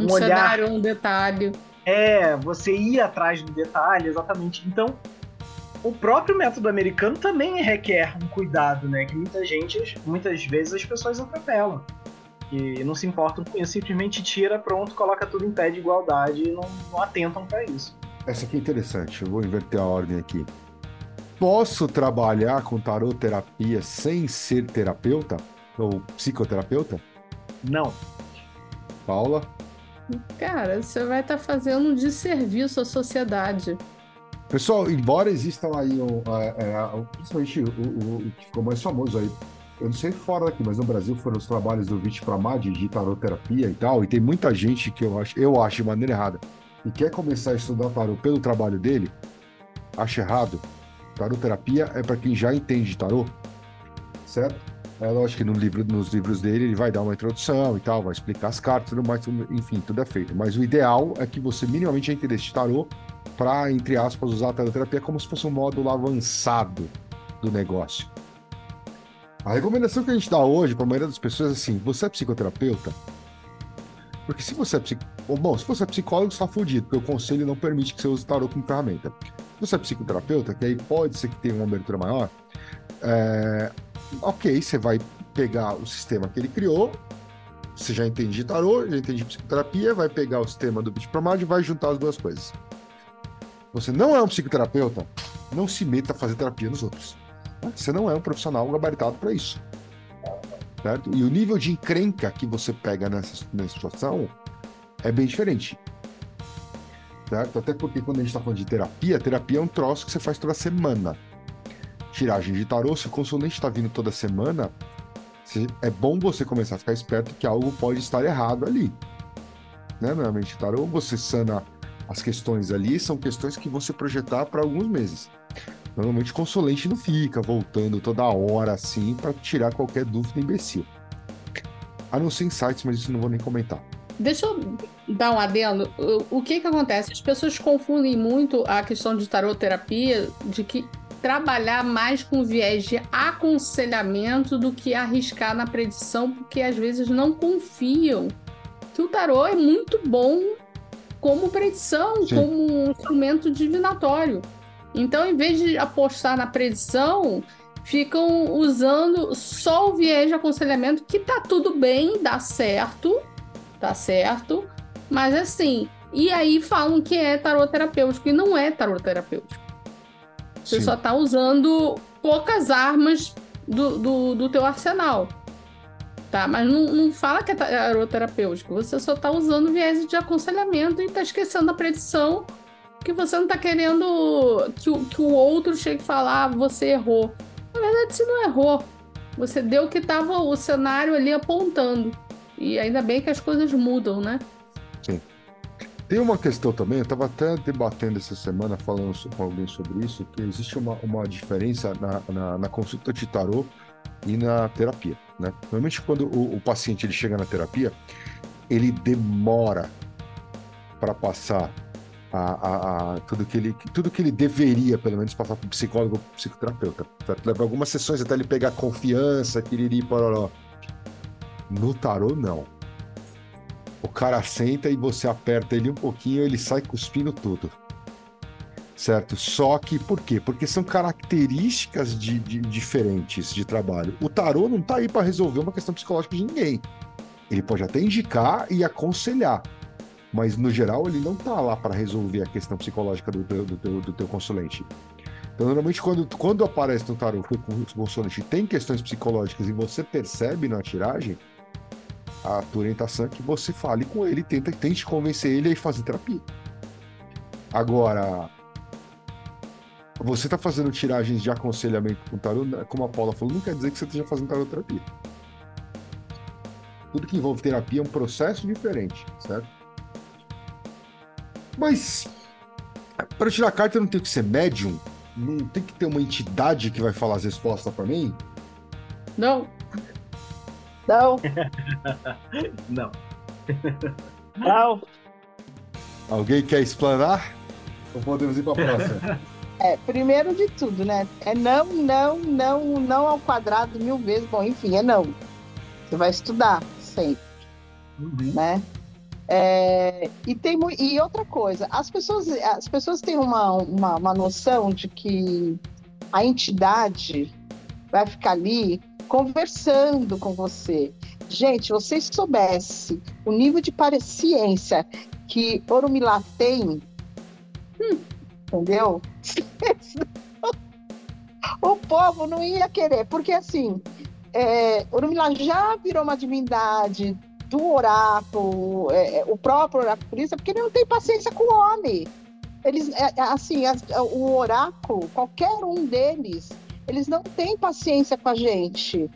um, um olhar. Cenário, um detalhe. É, você ir atrás do detalhe, exatamente. Então, o próprio método americano também requer um cuidado, né? Que muita gente, muitas vezes as pessoas atropelam. E não se importam com isso, simplesmente tira, pronto, coloca tudo em pé de igualdade e não, não atentam para isso. Essa aqui é interessante, eu vou inverter a ordem aqui. Posso trabalhar com taroterapia sem ser terapeuta? Ou psicoterapeuta? Não. Paula? Cara, você vai estar tá fazendo um desserviço à sociedade. Pessoal, embora existam aí, um, é, é, principalmente o, o, o, que ficou mais famoso aí, eu não sei fora daqui, mas no Brasil foram os trabalhos do Vit Pramad de taroterapia e tal, e tem muita gente que eu acho, eu acho de maneira errada, e quer começar a estudar tarot pelo trabalho dele, acha errado. Taroterapia é para quem já entende tarot, certo? É lógico que no livro, nos livros dele ele vai dar uma introdução e tal, vai explicar as cartas, tudo, enfim, tudo é feito. Mas o ideal é que você minimamente entenda esse tarot para, entre aspas, usar a taroterapia como se fosse um módulo avançado do negócio. A recomendação que a gente dá hoje para a maioria das pessoas é assim: você é psicoterapeuta? Porque se você é psicólogo. Bom, se você é psicólogo, está fudido, porque o conselho não permite que você use o tarot como ferramenta. Se você é psicoterapeuta, que aí pode ser que tenha uma abertura maior, é... ok, você vai pegar o sistema que ele criou, você já entende tarô, já entende psicoterapia, vai pegar o sistema do Bitpramad e vai juntar as duas coisas. Você não é um psicoterapeuta, não se meta a fazer terapia nos outros. Você não é um profissional gabaritado para isso. Certo? E o nível de encrenca que você pega nessa, nessa situação é bem diferente. Certo? Até porque quando a gente está falando de terapia, terapia é um troço que você faz toda semana. Tiragem de tarô, se o consulente está vindo toda semana, é bom você começar a ficar esperto que algo pode estar errado ali. Né? Normalmente, tarô, você sana as questões ali, são questões que você projetar para alguns meses. Normalmente o consulente não fica voltando toda hora assim para tirar qualquer dúvida imbecil. A não ser sites, mas isso não vou nem comentar. Deixa eu dar um adendo. O que que acontece? As pessoas confundem muito a questão de taroterapia de que trabalhar mais com viés de aconselhamento do que arriscar na predição, porque às vezes não confiam que o tarô é muito bom como predição, Sim. como um instrumento divinatório. Então, em vez de apostar na predição, ficam usando só o viés de aconselhamento, que tá tudo bem, dá certo, tá certo, mas assim, e aí falam que é tarot terapêutico, e não é tarot terapêutico. Você Sim. só tá usando poucas armas do, do, do teu arsenal. Tá? Mas não, não fala que é tarot terapêutico. Você só tá usando viés de aconselhamento e tá esquecendo a predição que você não tá querendo que o, que o outro chegue e falar, ah, você errou. Na verdade, você não errou. Você deu o que tava o cenário ali apontando. E ainda bem que as coisas mudam, né? Sim. Tem uma questão também, eu estava até debatendo essa semana, falando com alguém sobre isso, que existe uma, uma diferença na, na, na consulta de tarô e na terapia. Né? Normalmente, quando o, o paciente ele chega na terapia, ele demora para passar a, a, a, tudo, que ele, tudo que ele deveria, pelo menos, passar para o psicólogo ou psicoterapeuta. Certo? Leva algumas sessões até ele pegar confiança, querer pororó. No tarô, não. O cara senta e você aperta ele um pouquinho, ele sai cuspindo tudo. Certo? Só que, por quê? Porque são características de, de diferentes de trabalho. O tarô não está aí para resolver uma questão psicológica de ninguém. Ele pode até indicar e aconselhar mas no geral ele não está lá para resolver a questão psicológica do teu, do teu, do teu consulente. Então, normalmente, quando, quando aparece no tarot que o consulente tem questões psicológicas e você percebe na tiragem, a tua orientação é que você fale com ele, tenta, tente convencer ele a fazer terapia. Agora, você está fazendo tiragens de aconselhamento com tarot, né, como a Paula falou, não quer dizer que você esteja fazendo tarot terapia. Tudo que envolve terapia é um processo diferente, certo? Mas para tirar carta eu não tenho que ser médium? Não tem que ter uma entidade que vai falar as respostas para mim? Não. Não. não. Não. Alguém quer explanar? Ou podemos ir para a próxima? É, primeiro de tudo, né? É não, não, não, não ao quadrado mil vezes. Bom, enfim, é não. Você vai estudar sempre, uhum. né? É, e tem e outra coisa, as pessoas, as pessoas têm uma, uma, uma, noção de que a entidade vai ficar ali conversando com você. Gente, vocês soubesse o nível de paciência que Orumilá tem, hum, entendeu? o povo não ia querer, porque assim, é, Orumilá já virou uma divindade, do oráculo, é, é, o próprio oraculista, porque ele não tem paciência com o homem. Eles, é, é assim, as, o oráculo, qualquer um deles, eles não têm paciência com a gente.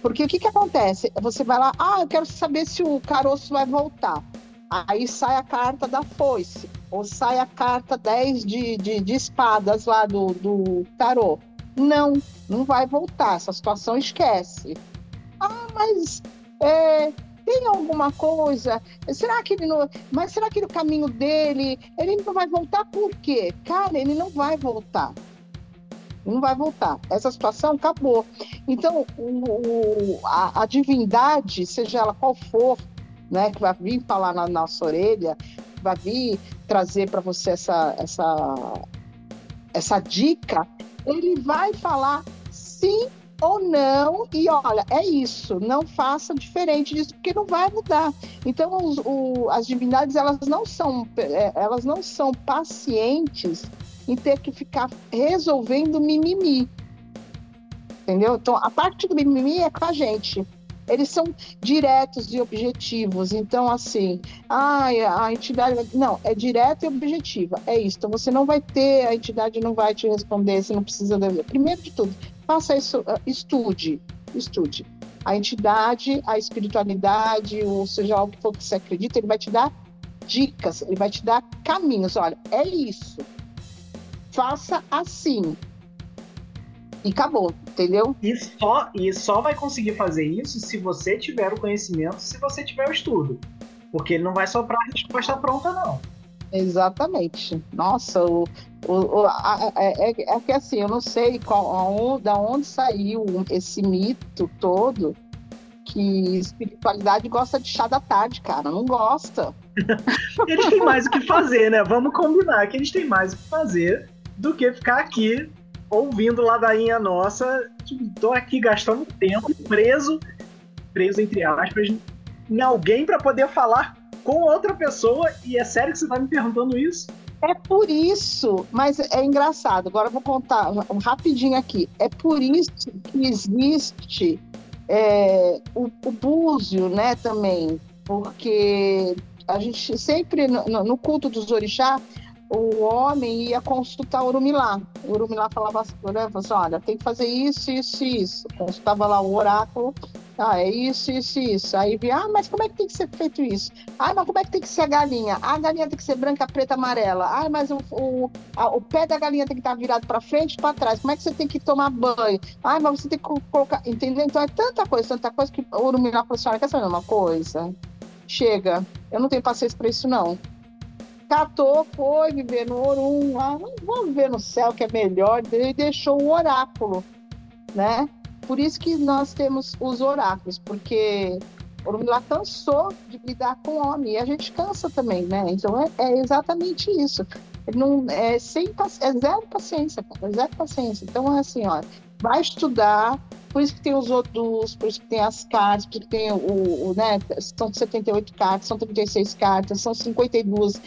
Porque o que, que acontece? Você vai lá, ah, eu quero saber se o caroço vai voltar. Aí sai a carta da foice, ou sai a carta 10 de, de, de espadas lá do, do tarô. Não, não vai voltar, essa situação esquece. Ah, mas é, tem alguma coisa? Será que ele não. Mas será que no caminho dele ele não vai voltar por quê? Cara, ele não vai voltar. Não vai voltar. Essa situação acabou. Então, o, o, a, a, divindade, seja ela qual for, né, que vai vir falar na nossa orelha, vai vir trazer para você essa, essa, essa dica, ele vai falar sim ou não, e olha, é isso, não faça diferente disso, porque não vai mudar. Então, os, o, as divindades, elas não são, é, elas não são pacientes em ter que ficar resolvendo mimimi. Entendeu? Então, a parte do mimimi é com a gente. Eles são diretos e objetivos. Então, assim, ah, a entidade. Não, é direta e objetiva. É isso. Então, você não vai ter, a entidade não vai te responder, você não precisa. Primeiro de tudo, faça isso, uh, estude, estude. A entidade, a espiritualidade, ou seja, o que for que você acredita, ele vai te dar dicas, ele vai te dar caminhos. Olha, é isso. Faça assim. E acabou, entendeu? E só, e só vai conseguir fazer isso se você tiver o conhecimento, se você tiver o estudo. Porque ele não vai soprar a resposta pronta, não. Exatamente. Nossa, o, o, o a, é, é, é, que assim, eu não sei qual, da onde saiu esse mito todo que espiritualidade gosta de chá da tarde, cara. Não gosta. eles têm mais o que fazer, né? Vamos combinar que eles têm mais o que fazer do que ficar aqui ouvindo ladainha nossa. Tipo, tô aqui gastando tempo preso, preso entre aspas, em alguém para poder falar com outra pessoa e é sério que você tá me perguntando isso? É por isso, mas é engraçado. Agora eu vou contar rapidinho aqui. É por isso que existe é, o, o búzio, né, também, porque a gente sempre no, no culto dos orixás o homem ia consultar o Urumilá. O Urumilá falava assim, né, assim, olha, tem que fazer isso, isso e isso. Consultava lá o oráculo, ah, é isso, isso isso. Aí via, ah, mas como é que tem que ser feito isso? Ah, mas como é que tem que ser a galinha? Ah, a galinha tem que ser branca, preta, amarela. Ah, mas o, o, a, o pé da galinha tem que estar virado para frente para trás. Como é que você tem que tomar banho? Ah, mas você tem que colocar, entendeu? Então é tanta coisa, tanta coisa que o Urumilá falou assim, olha, quer saber uma coisa? Chega, eu não tenho paciência para isso não catou, foi viver no Orum, lá, vamos viver no céu que é melhor, e deixou o oráculo, né? Por isso que nós temos os oráculos, porque Orumilá cansou de lidar com o homem, e a gente cansa também, né? Então é, é exatamente isso. Não, é, sem, é zero paciência, é zero paciência. Então é assim, ó, vai estudar, por isso que tem os odus, por isso que tem as cartas, por isso que tem o, o né, são 78 cartas, são 36 cartas, são 52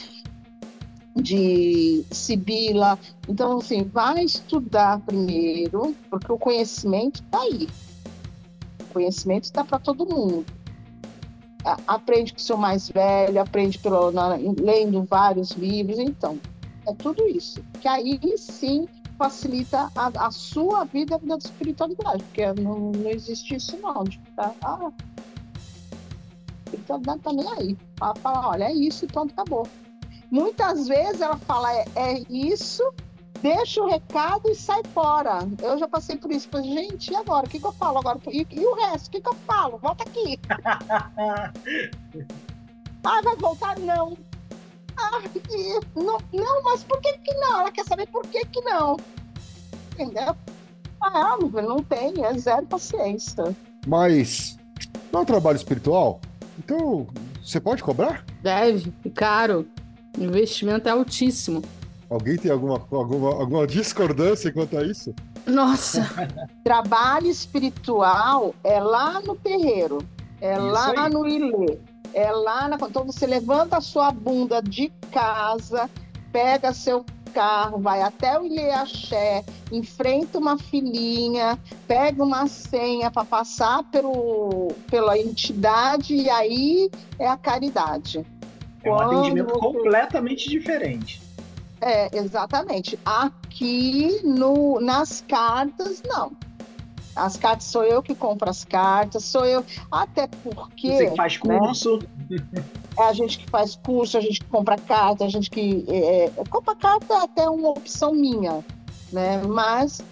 de Sibila. Então, assim, vai estudar primeiro, porque o conhecimento está aí. O conhecimento está para todo mundo. Aprende com o seu mais velho, aprende pelo, na, lendo vários livros. Então, é tudo isso. Que aí sim facilita a, a sua vida, a vida da espiritualidade, porque não, não existe isso não. Ah, então tá nem aí. Fala, fala, olha, é isso pronto, acabou. Muitas vezes ela fala, é, é isso, deixa o recado e sai fora. Eu já passei por isso. Falei, gente, e agora? O que, que eu falo agora? E, e o resto? O que, que eu falo? Volta aqui. ah, vai voltar? Não. Ah, e, não, não, mas por que que não? Ela quer saber por que que não. Entendeu? Ah, não tem, é zero paciência. Mas não é um trabalho espiritual? Então, você pode cobrar? Deve, caro. O investimento é altíssimo. Alguém tem alguma, alguma, alguma discordância quanto a isso? Nossa! Trabalho espiritual é lá no terreiro, é isso lá aí. no ilê, é lá na. Então você levanta a sua bunda de casa, pega seu carro, vai até o Ilê Axé, enfrenta uma filinha, pega uma senha para passar pelo, pela entidade e aí é a caridade. É um atendimento completamente diferente. É, exatamente. Aqui no, nas cartas, não. As cartas sou eu que compro as cartas, sou eu. Até porque. Você faz né, curso. É a gente que faz curso, a gente que compra carta, a gente que. É, é compra carta é até uma opção minha, né? Mas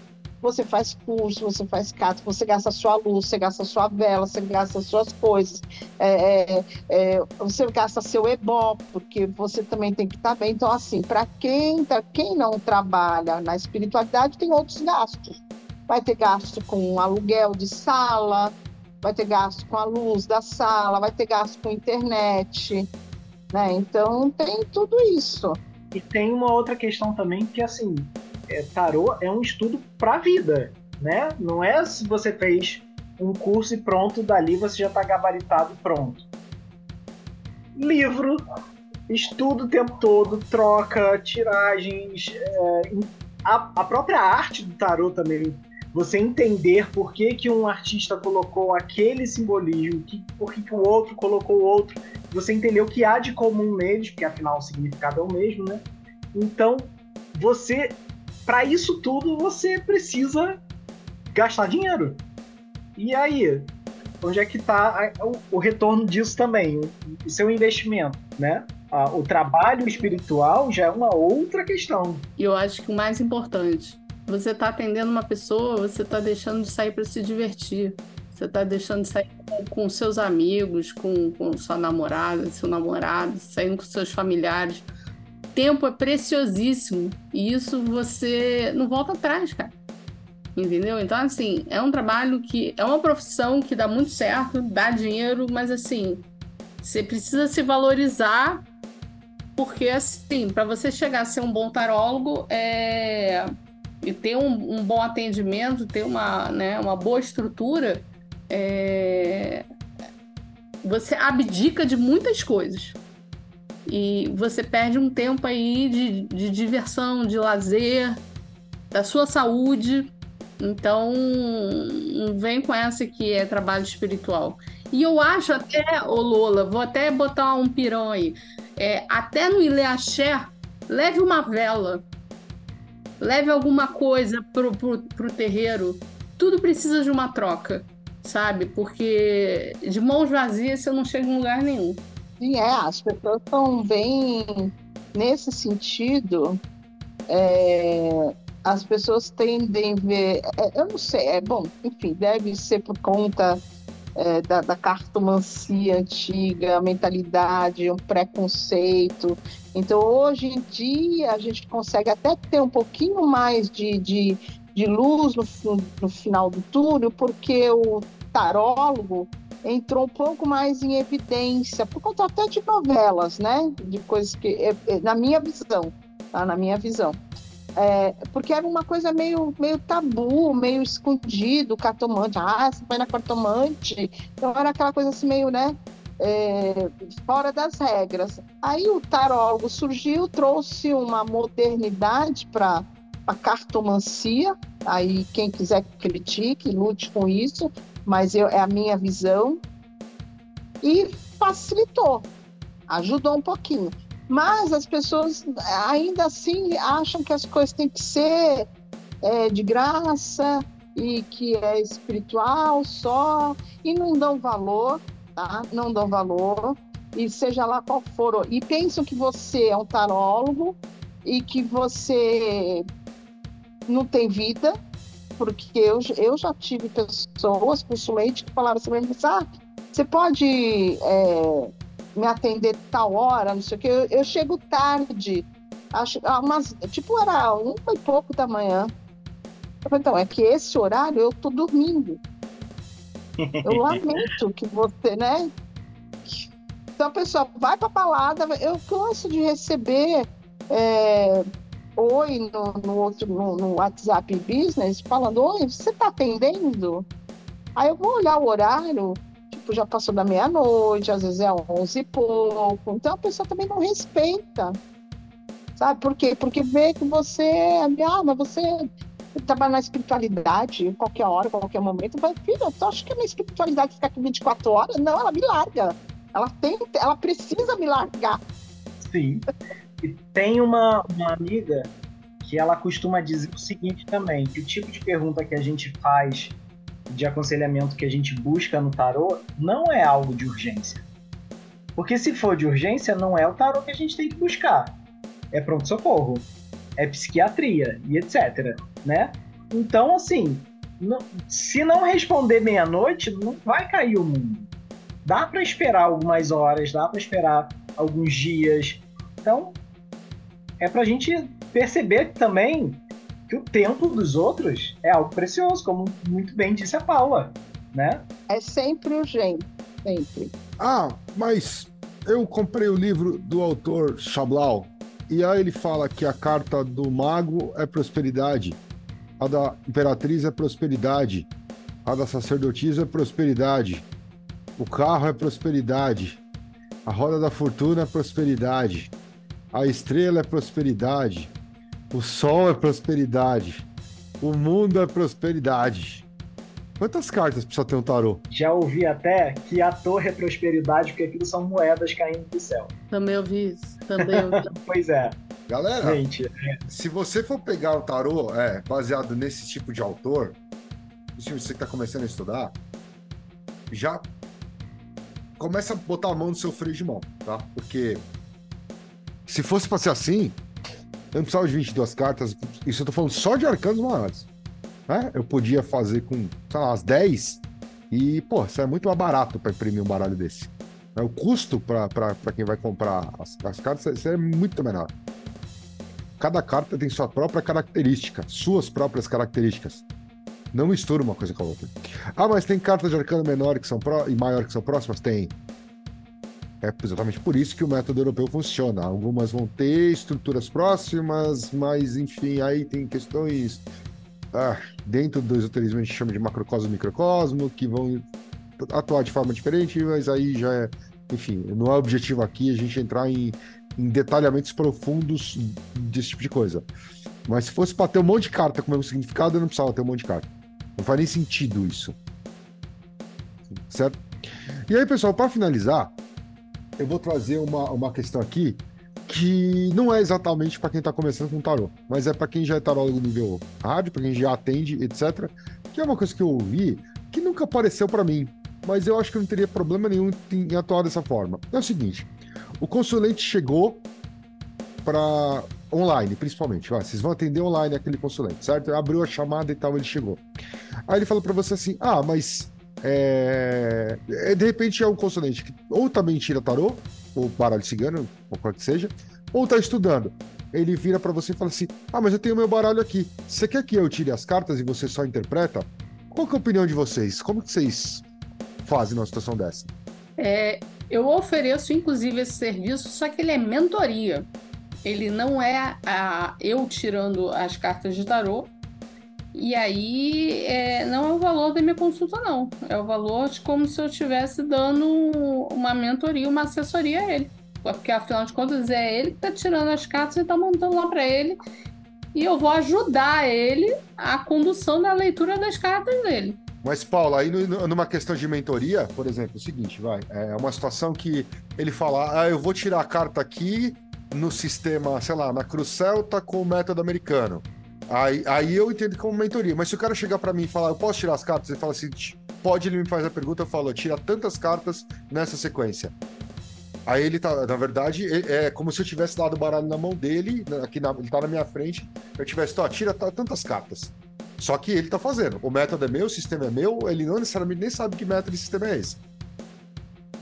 você faz curso, você faz carta, você gasta sua luz, você gasta sua vela, você gasta suas coisas, é, é, é, você gasta seu ebó, porque você também tem que estar bem. Então, assim, para quem, tá, quem não trabalha na espiritualidade, tem outros gastos. Vai ter gasto com aluguel de sala, vai ter gasto com a luz da sala, vai ter gasto com internet, né? Então tem tudo isso. E tem uma outra questão também que assim, é, tarô é um estudo para a vida, né? Não é se você fez um curso e pronto, dali você já está gabaritado e pronto. Livro, estudo o tempo todo, troca, tiragens, é, a, a, própria arte do tarô também. Você entender por que, que um artista colocou aquele simbolismo, que, por que, que o outro colocou outro. Você entender o que há de comum neles, porque afinal o significado é o mesmo, né? Então, você para isso tudo você precisa gastar dinheiro. E aí, onde é que está o, retorno disso também? O, seu investimento, né? o trabalho espiritual já é uma outra questão. E eu acho que o mais importante, você está atendendo uma pessoa, você está deixando de sair para se divertir. Você está deixando de sair com, seus amigos, com, com sua namorada, seu namorado, saindo com seus familiares tempo é preciosíssimo e isso você não volta atrás, cara. Entendeu? Então, assim, é um trabalho que é uma profissão que dá muito certo, dá dinheiro, mas assim, você precisa se valorizar, porque assim, para você chegar a ser um bom tarólogo é... e ter um, um, bom atendimento, ter uma, né, uma boa estrutura, é... você abdica de muitas coisas. E você perde um tempo aí de, de diversão, de lazer, da sua saúde. Então, vem com essa que é trabalho espiritual. E eu acho até, ô Lola, vou até botar um pirão aí. É, até no Ileaxé, leve uma vela, leve alguma coisa pro, pro, pro terreiro. Tudo precisa de uma troca, sabe? Porque de mãos vazias você não chega em lugar nenhum. Sim, é, as pessoas estão bem nesse sentido. É, as pessoas tendem a ver, é, eu não sei, é bom, enfim, deve ser por conta é, da, da cartomancia antiga, a mentalidade, um preconceito. Então, hoje em dia, a gente consegue até ter um pouquinho mais de, de, de luz no, no final do túnel, porque o tarólogo entrou um pouco mais em evidência, por conta até de novelas, né? De coisas que, é, é, na minha visão, tá? Na minha visão. É, porque era uma coisa meio, meio tabu, meio escondido, cartomante. Ah, você vai na cartomante. Então era aquela coisa assim meio, né? É, fora das regras. Aí o tarólogo surgiu, trouxe uma modernidade para a cartomancia. Aí quem quiser critique, lute com isso mas eu, é a minha visão. E facilitou, ajudou um pouquinho. Mas as pessoas ainda assim acham que as coisas têm que ser é, de graça e que é espiritual só e não dão valor, tá? Não dão valor e seja lá qual for. E pensam que você é um tarólogo e que você não tem vida porque eu, eu já tive pessoas, principalmente, que falaram assim, ah, você pode é, me atender tal hora, não sei o que, eu, eu chego tarde, acho, ah, umas, tipo, era um e pouco da manhã. Eu falei, então, é que esse horário eu tô dormindo. Eu lamento que você, né? Então a pessoa vai pra balada, eu canso de receber é, oi no, no outro no, no, WhatsApp Business falando, oi, você está atendendo? Aí eu vou olhar o horário, tipo, já passou da meia-noite, às vezes é onze e pouco. Então a pessoa também não respeita. Sabe por quê? Porque vê que você, ah, mas você trabalha na espiritualidade, qualquer hora, qualquer momento. Vai, filho, tu acha que a minha espiritualidade fica aqui 24 horas? Não, ela me larga. Ela tem, ela precisa me largar. Sim. E tem uma, uma amiga que ela costuma dizer o seguinte também, que o tipo de pergunta que a gente faz de aconselhamento que a gente busca no tarô não é algo de urgência. Porque se for de urgência, não é o tarô que a gente tem que buscar. É pronto-socorro, é psiquiatria e etc. Né? Então, assim, não, se não responder meia-noite, não vai cair o mundo. Dá para esperar algumas horas, dá para esperar alguns dias. Então, é para a gente perceber também que o tempo dos outros é algo precioso, como muito bem disse a Paula, né? É sempre urgente, sempre. Ah, mas eu comprei o livro do autor Chablau e aí ele fala que a carta do mago é prosperidade, a da imperatriz é prosperidade, a da sacerdotisa é prosperidade, o carro é prosperidade, a roda da fortuna é prosperidade, a estrela é prosperidade, o sol é prosperidade. O mundo é prosperidade. Quantas cartas precisa ter um tarô? Já ouvi até que a torre é prosperidade, porque aquilo são moedas caindo do céu. Também ouvi isso. Também ouvi. pois é. Galera, Gente, é. se você for pegar o tarô é, baseado nesse tipo de autor, se você está começando a estudar, já começa a botar a mão no seu freio de mão, tá? Porque se fosse para ser assim, eu não precisava de 22 cartas. Isso eu tô falando só de arcanos maiores. Né? Eu podia fazer com, sei lá, as 10 e, pô, isso é muito mais barato para imprimir um baralho desse. É, o custo para quem vai comprar as, as cartas isso é muito menor. Cada carta tem sua própria característica, suas próprias características. Não mistura uma coisa com a outra. Ah, mas tem cartas de arcano menor que são pró e maior que são próximas? Tem. É exatamente por isso que o método europeu funciona. Algumas vão ter estruturas próximas, mas enfim, aí tem questões ah, dentro do esoterismo a gente chama de macrocosmo e microcosmo, que vão atuar de forma diferente, mas aí já é, enfim, não é objetivo aqui a gente entrar em, em detalhamentos profundos desse tipo de coisa. Mas se fosse para ter um monte de carta com o mesmo significado, eu não precisava ter um monte de carta. Não nem sentido isso. Certo? E aí, pessoal, para finalizar, eu vou trazer uma, uma questão aqui que não é exatamente para quem está começando com tarô, mas é para quem já é tarólogo nível rádio, para quem já atende, etc. Que é uma coisa que eu ouvi que nunca apareceu para mim, mas eu acho que não teria problema nenhum em atuar dessa forma. É o seguinte: o consulente chegou para online, principalmente. Ó, vocês vão atender online aquele consulente, certo? Abriu a chamada e tal, ele chegou. Aí ele falou para você assim: ah, mas é, é, de repente é um consulente que ou também tira tarô, ou baralho cigano, ou qual que seja, ou tá estudando. Ele vira para você e fala assim: Ah, mas eu tenho meu baralho aqui. Você quer que eu tire as cartas e você só interpreta? Qual que é a opinião de vocês? Como que vocês fazem numa situação dessa? É, eu ofereço, inclusive, esse serviço, só que ele é mentoria. Ele não é a, eu tirando as cartas de tarô, e aí é, não é o valor da minha consulta, não. É o valor de como se eu estivesse dando uma mentoria, uma assessoria a ele. Porque afinal de contas é ele que está tirando as cartas e está montando lá para ele. E eu vou ajudar ele a condução da leitura das cartas dele. Mas, Paulo, aí numa questão de mentoria, por exemplo, é o seguinte, vai, é uma situação que ele fala, ah, eu vou tirar a carta aqui no sistema, sei lá, na Cruz Celta com o método americano. Aí, aí eu entendo como mentoria. Mas se o cara chegar para mim e falar, eu posso tirar as cartas? Ele fala assim, pode, ele me faz a pergunta, eu falo, tira tantas cartas nessa sequência. Aí ele tá, na verdade, é, é como se eu tivesse dado o baralho na mão dele, né, aqui na, ele tá na minha frente, eu tivesse, ó, tira tantas cartas. Só que ele tá fazendo. O método é meu, o sistema é meu, ele não necessariamente nem sabe que método e sistema é esse.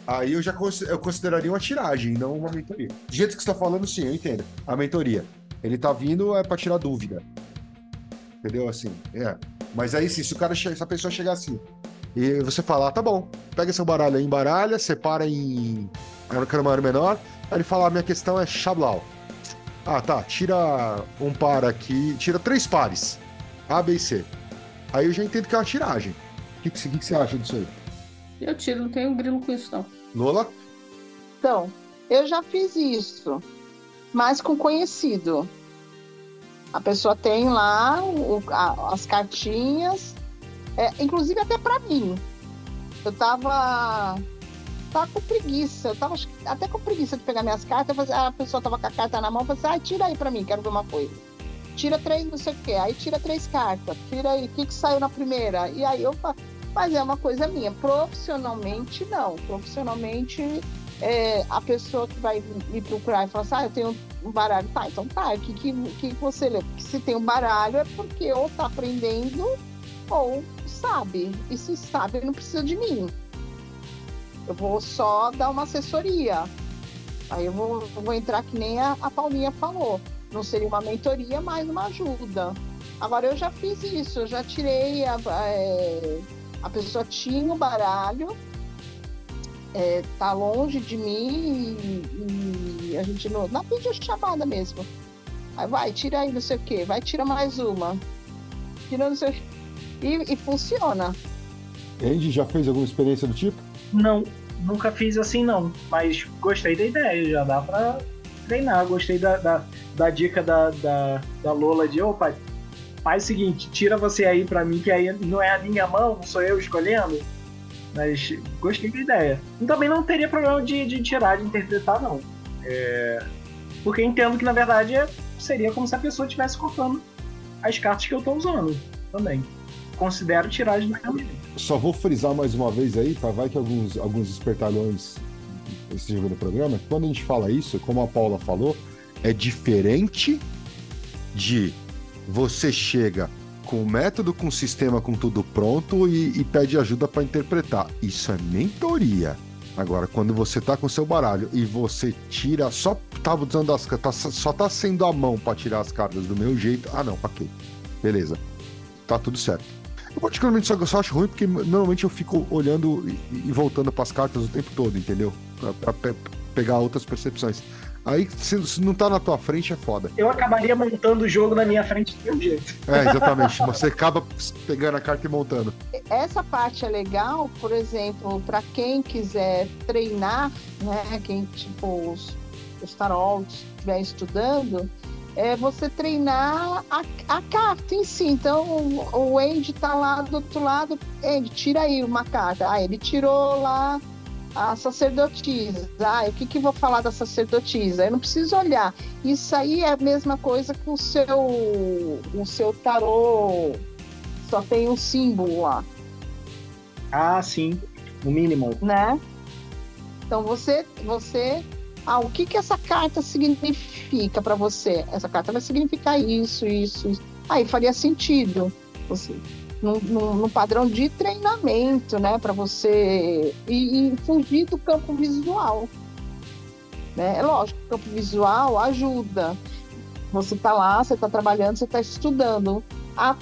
Aí eu já eu consideraria uma tiragem, não uma mentoria. Do jeito que você tá falando, sim, eu entendo. A mentoria. Ele tá vindo é para tirar dúvida. Entendeu? Assim, é. Mas aí, se o cara, se a pessoa chegar assim, e você falar, ah, tá bom, pega seu baralho aí, embaralha, separa em arcano maior menor. Aí ele fala, a minha questão é Xablau. Ah, tá, tira um par aqui, tira três pares, A, B e C. Aí eu já entendo que é uma tiragem. O que, que, que você acha disso aí? Eu tiro, não tenho grilo com isso, não. Lola? Então, eu já fiz isso, mas com conhecido. A pessoa tem lá o, a, as cartinhas, é, inclusive até para mim. Eu tava, tava com preguiça, eu tava até com preguiça de pegar minhas cartas, a pessoa tava com a carta na mão, falei assim, ah, tira aí para mim, quero ver uma coisa. Tira três, não sei o quê, aí tira três cartas, tira aí, o que, que saiu na primeira? E aí eu mas é uma coisa minha. Profissionalmente, não. Profissionalmente, é, a pessoa que vai me procurar e falar assim, ah, eu tenho um baralho, tá, então tá, o que, que, que você lê? Porque se tem um baralho é porque ou tá aprendendo ou sabe. E se sabe, não precisa de mim. Eu vou só dar uma assessoria. Aí eu vou, eu vou entrar que nem a, a Paulinha falou. Não seria uma mentoria, mas uma ajuda. Agora eu já fiz isso, eu já tirei a, a, é, a pessoa tinha o baralho, é, tá longe de mim e, e a gente não, na chamada mesmo. Aí vai, tira aí não sei o que, vai, tira mais uma. Tira não sei e, e funciona. Andy, já fez alguma experiência do tipo? Não, nunca fiz assim não, mas gostei da ideia, já dá pra treinar. Gostei da, da, da dica da, da, da Lola de, opa, faz o seguinte, tira você aí pra mim, que aí não é a minha mão, não sou eu escolhendo. Mas gostei da ideia. E também não teria problema de, de tirar, de interpretar, não. É... Porque entendo que, na verdade, seria como se a pessoa estivesse cortando as cartas que eu tô usando também. Considero tiragem do mesmo. Só vou frisar mais uma vez aí, para vai que alguns, alguns espertalhões estejam no programa. Quando a gente fala isso, como a Paula falou, é diferente de você chega com o método, com o sistema, com tudo pronto e, e pede ajuda para interpretar. Isso é mentoria. Agora, quando você tá com seu baralho e você tira, só tava usando as tá, só tá sendo a mão para tirar as cartas do meu jeito. Ah, não, ok. Beleza. Tá tudo certo. Eu particularmente só, só acho ruim porque normalmente eu fico olhando e, e voltando para as cartas o tempo todo, entendeu? Para pe pegar outras percepções. Aí, se, não tá na tua frente, é foda. Eu acabaria montando o jogo na minha frente de um jeito. É, exatamente. Você acaba pegando a carta e montando. Essa parte é legal, por exemplo, para quem quiser treinar, né? Quem, tipo, os, os tarots estiver estudando, é você treinar a, a carta em si. Então, o, o Andy tá lá do outro lado, Andy, tira aí uma carta. Ah, ele tirou lá a sacerdotisa. Ah, o que, que vou falar da sacerdotisa? Eu não preciso olhar. Isso aí é a mesma coisa que o seu, o seu tarô só tem um símbolo lá. Ah, sim. O mínimo. Né? Então você, você, ah, o que que essa carta significa para você? Essa carta vai significar isso, isso, isso. Aí faria sentido. Você, no, no padrão de treinamento, né? Para você e, e, fugir do campo visual. Né? É lógico o campo visual ajuda. Você está lá, você está trabalhando, você está estudando. A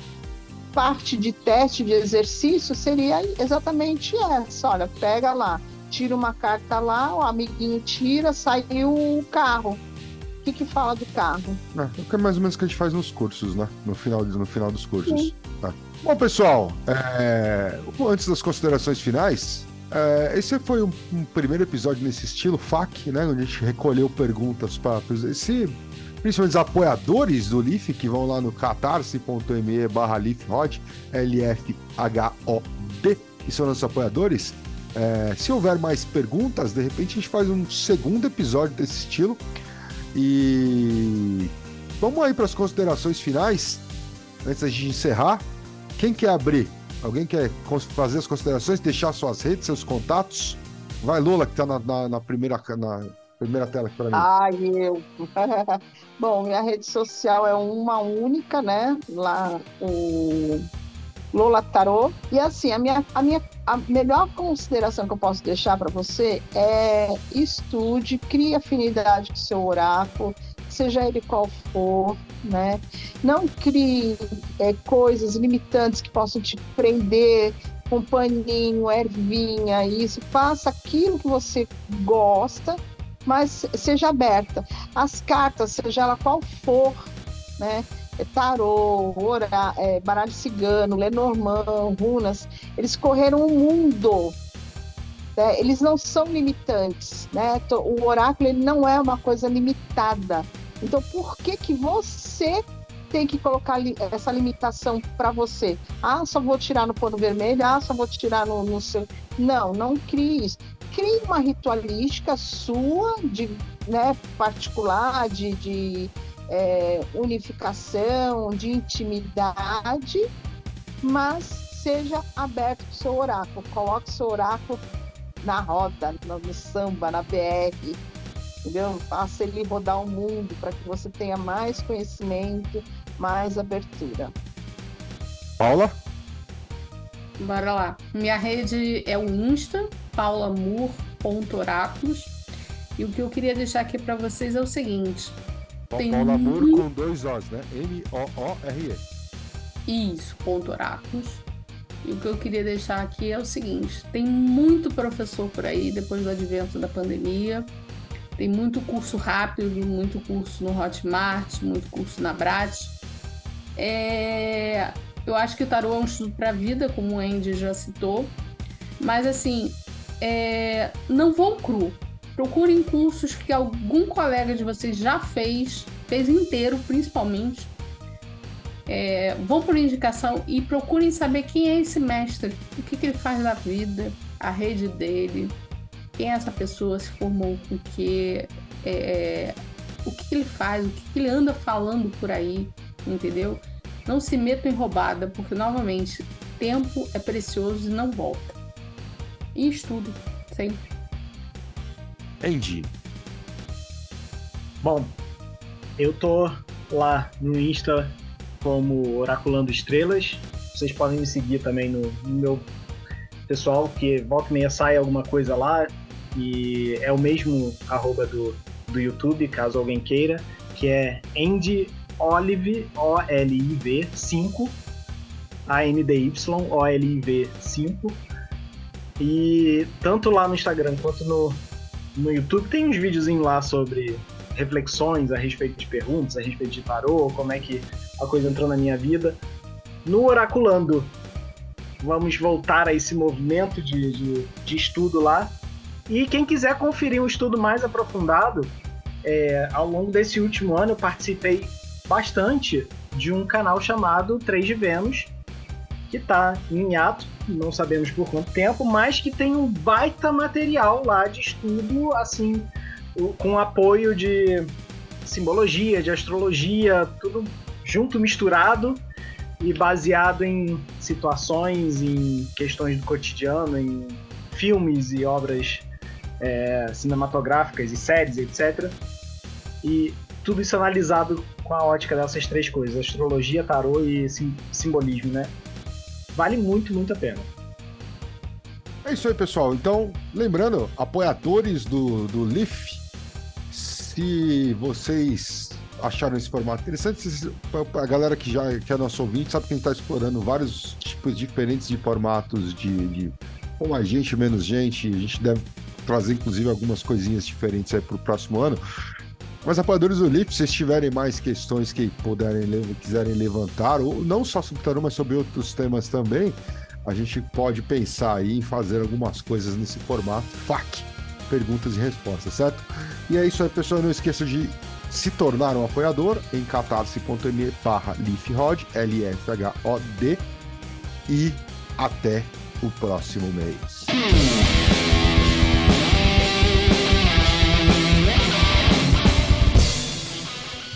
parte de teste de exercício seria exatamente essa. Olha, pega lá, tira uma carta lá, o amiguinho tira, saiu o carro. O que, que fala do carro? É, é mais ou menos o que a gente faz nos cursos, né? No final, no final dos cursos. Tá. Bom, pessoal, é... antes das considerações finais, é... esse foi um, um, primeiro episódio nesse estilo FAQ, né? Onde a gente recolheu perguntas para esse principalmente os apoiadores do LIF, que vão lá no catarse.me barra LIFROD, L-F-H-O-D, que são nossos apoiadores. É, se houver mais perguntas, de repente a gente faz um segundo episódio desse estilo. E vamos aí para as considerações finais, antes da gente encerrar. Quem quer abrir? Alguém quer fazer as considerações, deixar suas redes, seus contatos? Vai, Lula, que está na, na, na, primeira, na primeira tela aqui para mim. Ai, eu. Bom, minha rede social é uma única, né? Lá, o Lola Tarô. E assim, a minha, a minha a melhor consideração que eu posso deixar para você é estude, crie afinidade com seu oráculo, seja ele qual for, né? Não crie é, coisas limitantes que possam te prender com paninho, ervinha, isso. Faça aquilo que você gosta, mas seja aberta. As cartas, seja ela qual for, né? É tarô, orá, é, baralho cigano, Lenormand, runas, eles correram o mundo. Né? Eles não são limitantes, né? O oráculo ele não é uma coisa limitada. Então, por que que você tem que colocar essa limitação para você? Ah, só vou tirar no pano vermelho, ah, só vou tirar no, no seu. Não, não crie isso. Crie uma ritualística sua, de, né, particular, de, de é, unificação, de intimidade, mas seja aberto para o seu oráculo. Coloque seu oráculo na roda, no, no samba, na BR, entendeu? Faça ele rodar o mundo para que você tenha mais conhecimento, mais abertura. Paula? Bora lá. Minha rede é o Insta, paulamur.oráculos. E o que eu queria deixar aqui para vocês é o seguinte. Tem Paula Moore muito... com dois Os, né? M-O-O-R-E. Isso, ponto oráculos. E o que eu queria deixar aqui é o seguinte: tem muito professor por aí depois do advento da pandemia. Tem muito curso rápido, muito curso no Hotmart, muito curso na Brat. É... Eu acho que o tarô é um estudo para a vida, como o Andy já citou. Mas assim, é... não vão cru. Procurem cursos que algum colega de vocês já fez, fez inteiro, principalmente é, vão por indicação e procurem saber quem é esse mestre, o que, que ele faz da vida, a rede dele, quem é essa pessoa, se formou com que, é, o que, ele faz, o que, ele anda falando por aí, entendeu? Não se metam em roubada, porque novamente tempo é precioso e não volta. E estudo, sempre. Andy. Bom, eu tô lá no Insta como Oraculando Estrelas. Vocês podem me seguir também no, no meu pessoal, que volta e meia sai alguma coisa lá. E é o mesmo arroba do, do YouTube, caso alguém queira, que é Andy Olive, O-L-I-V 5, A-N-D-Y, O-L-I-V 5. E tanto lá no Instagram quanto no, no YouTube tem uns videozinhos lá sobre reflexões a respeito de perguntas, a respeito de tarô, como é que a coisa entrou na minha vida. No Oraculando, vamos voltar a esse movimento de, de, de estudo lá. E quem quiser conferir um estudo mais aprofundado, é, ao longo desse último ano eu participei bastante de um canal chamado 3 de Vênus, que está em ato, não sabemos por quanto tempo, mas que tem um baita material lá de estudo, assim, com apoio de simbologia, de astrologia, tudo junto, misturado e baseado em situações, em questões do cotidiano, em filmes e obras é, cinematográficas e séries, etc. E tudo isso analisado com a ótica dessas três coisas: astrologia, tarô e sim, simbolismo, né? Vale muito, muito a pena. É isso aí, pessoal. Então, lembrando, apoiadores do, do Leaf, se vocês acharam esse formato interessante. A galera que já que é nosso ouvinte sabe que a gente está explorando vários tipos diferentes de formatos de, de com mais gente, menos gente. A gente deve trazer, inclusive, algumas coisinhas diferentes aí para o próximo ano. Mas apoiadores do LIP, se tiverem mais questões que puderem, quiserem levantar, ou não só sobre tarô, mas sobre outros temas também, a gente pode pensar aí em fazer algumas coisas nesse formato FAQ, perguntas e respostas, certo? E é isso aí, pessoal. Não esqueça de se tornar um apoiador em catarse.me barra LifHod, L-F-H-O-D, e até o próximo mês.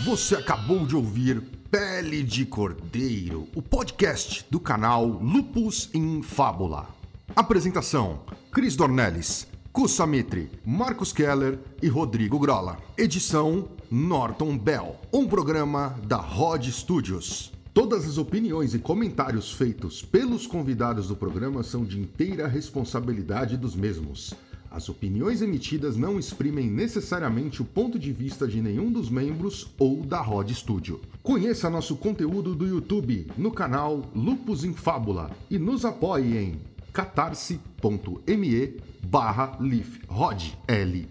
Você acabou de ouvir Pele de Cordeiro, o podcast do canal Lupus em Fábula. Apresentação: Cris Dornelles. Kussamitri, Marcos Keller e Rodrigo Grola. Edição Norton Bell. Um programa da Rod Studios. Todas as opiniões e comentários feitos pelos convidados do programa são de inteira responsabilidade dos mesmos. As opiniões emitidas não exprimem necessariamente o ponto de vista de nenhum dos membros ou da Rod Studio. Conheça nosso conteúdo do YouTube no canal Lupus em Fábula e nos apoie em catarse.me barra LifHod, L-I-F-H-O-D.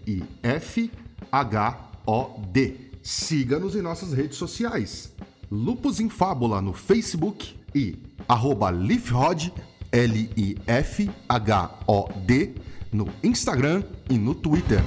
Siga-nos em nossas redes sociais. Lupus em Fábula no Facebook e arroba LifHod, L-I-F-H-O-D, no Instagram e no Twitter.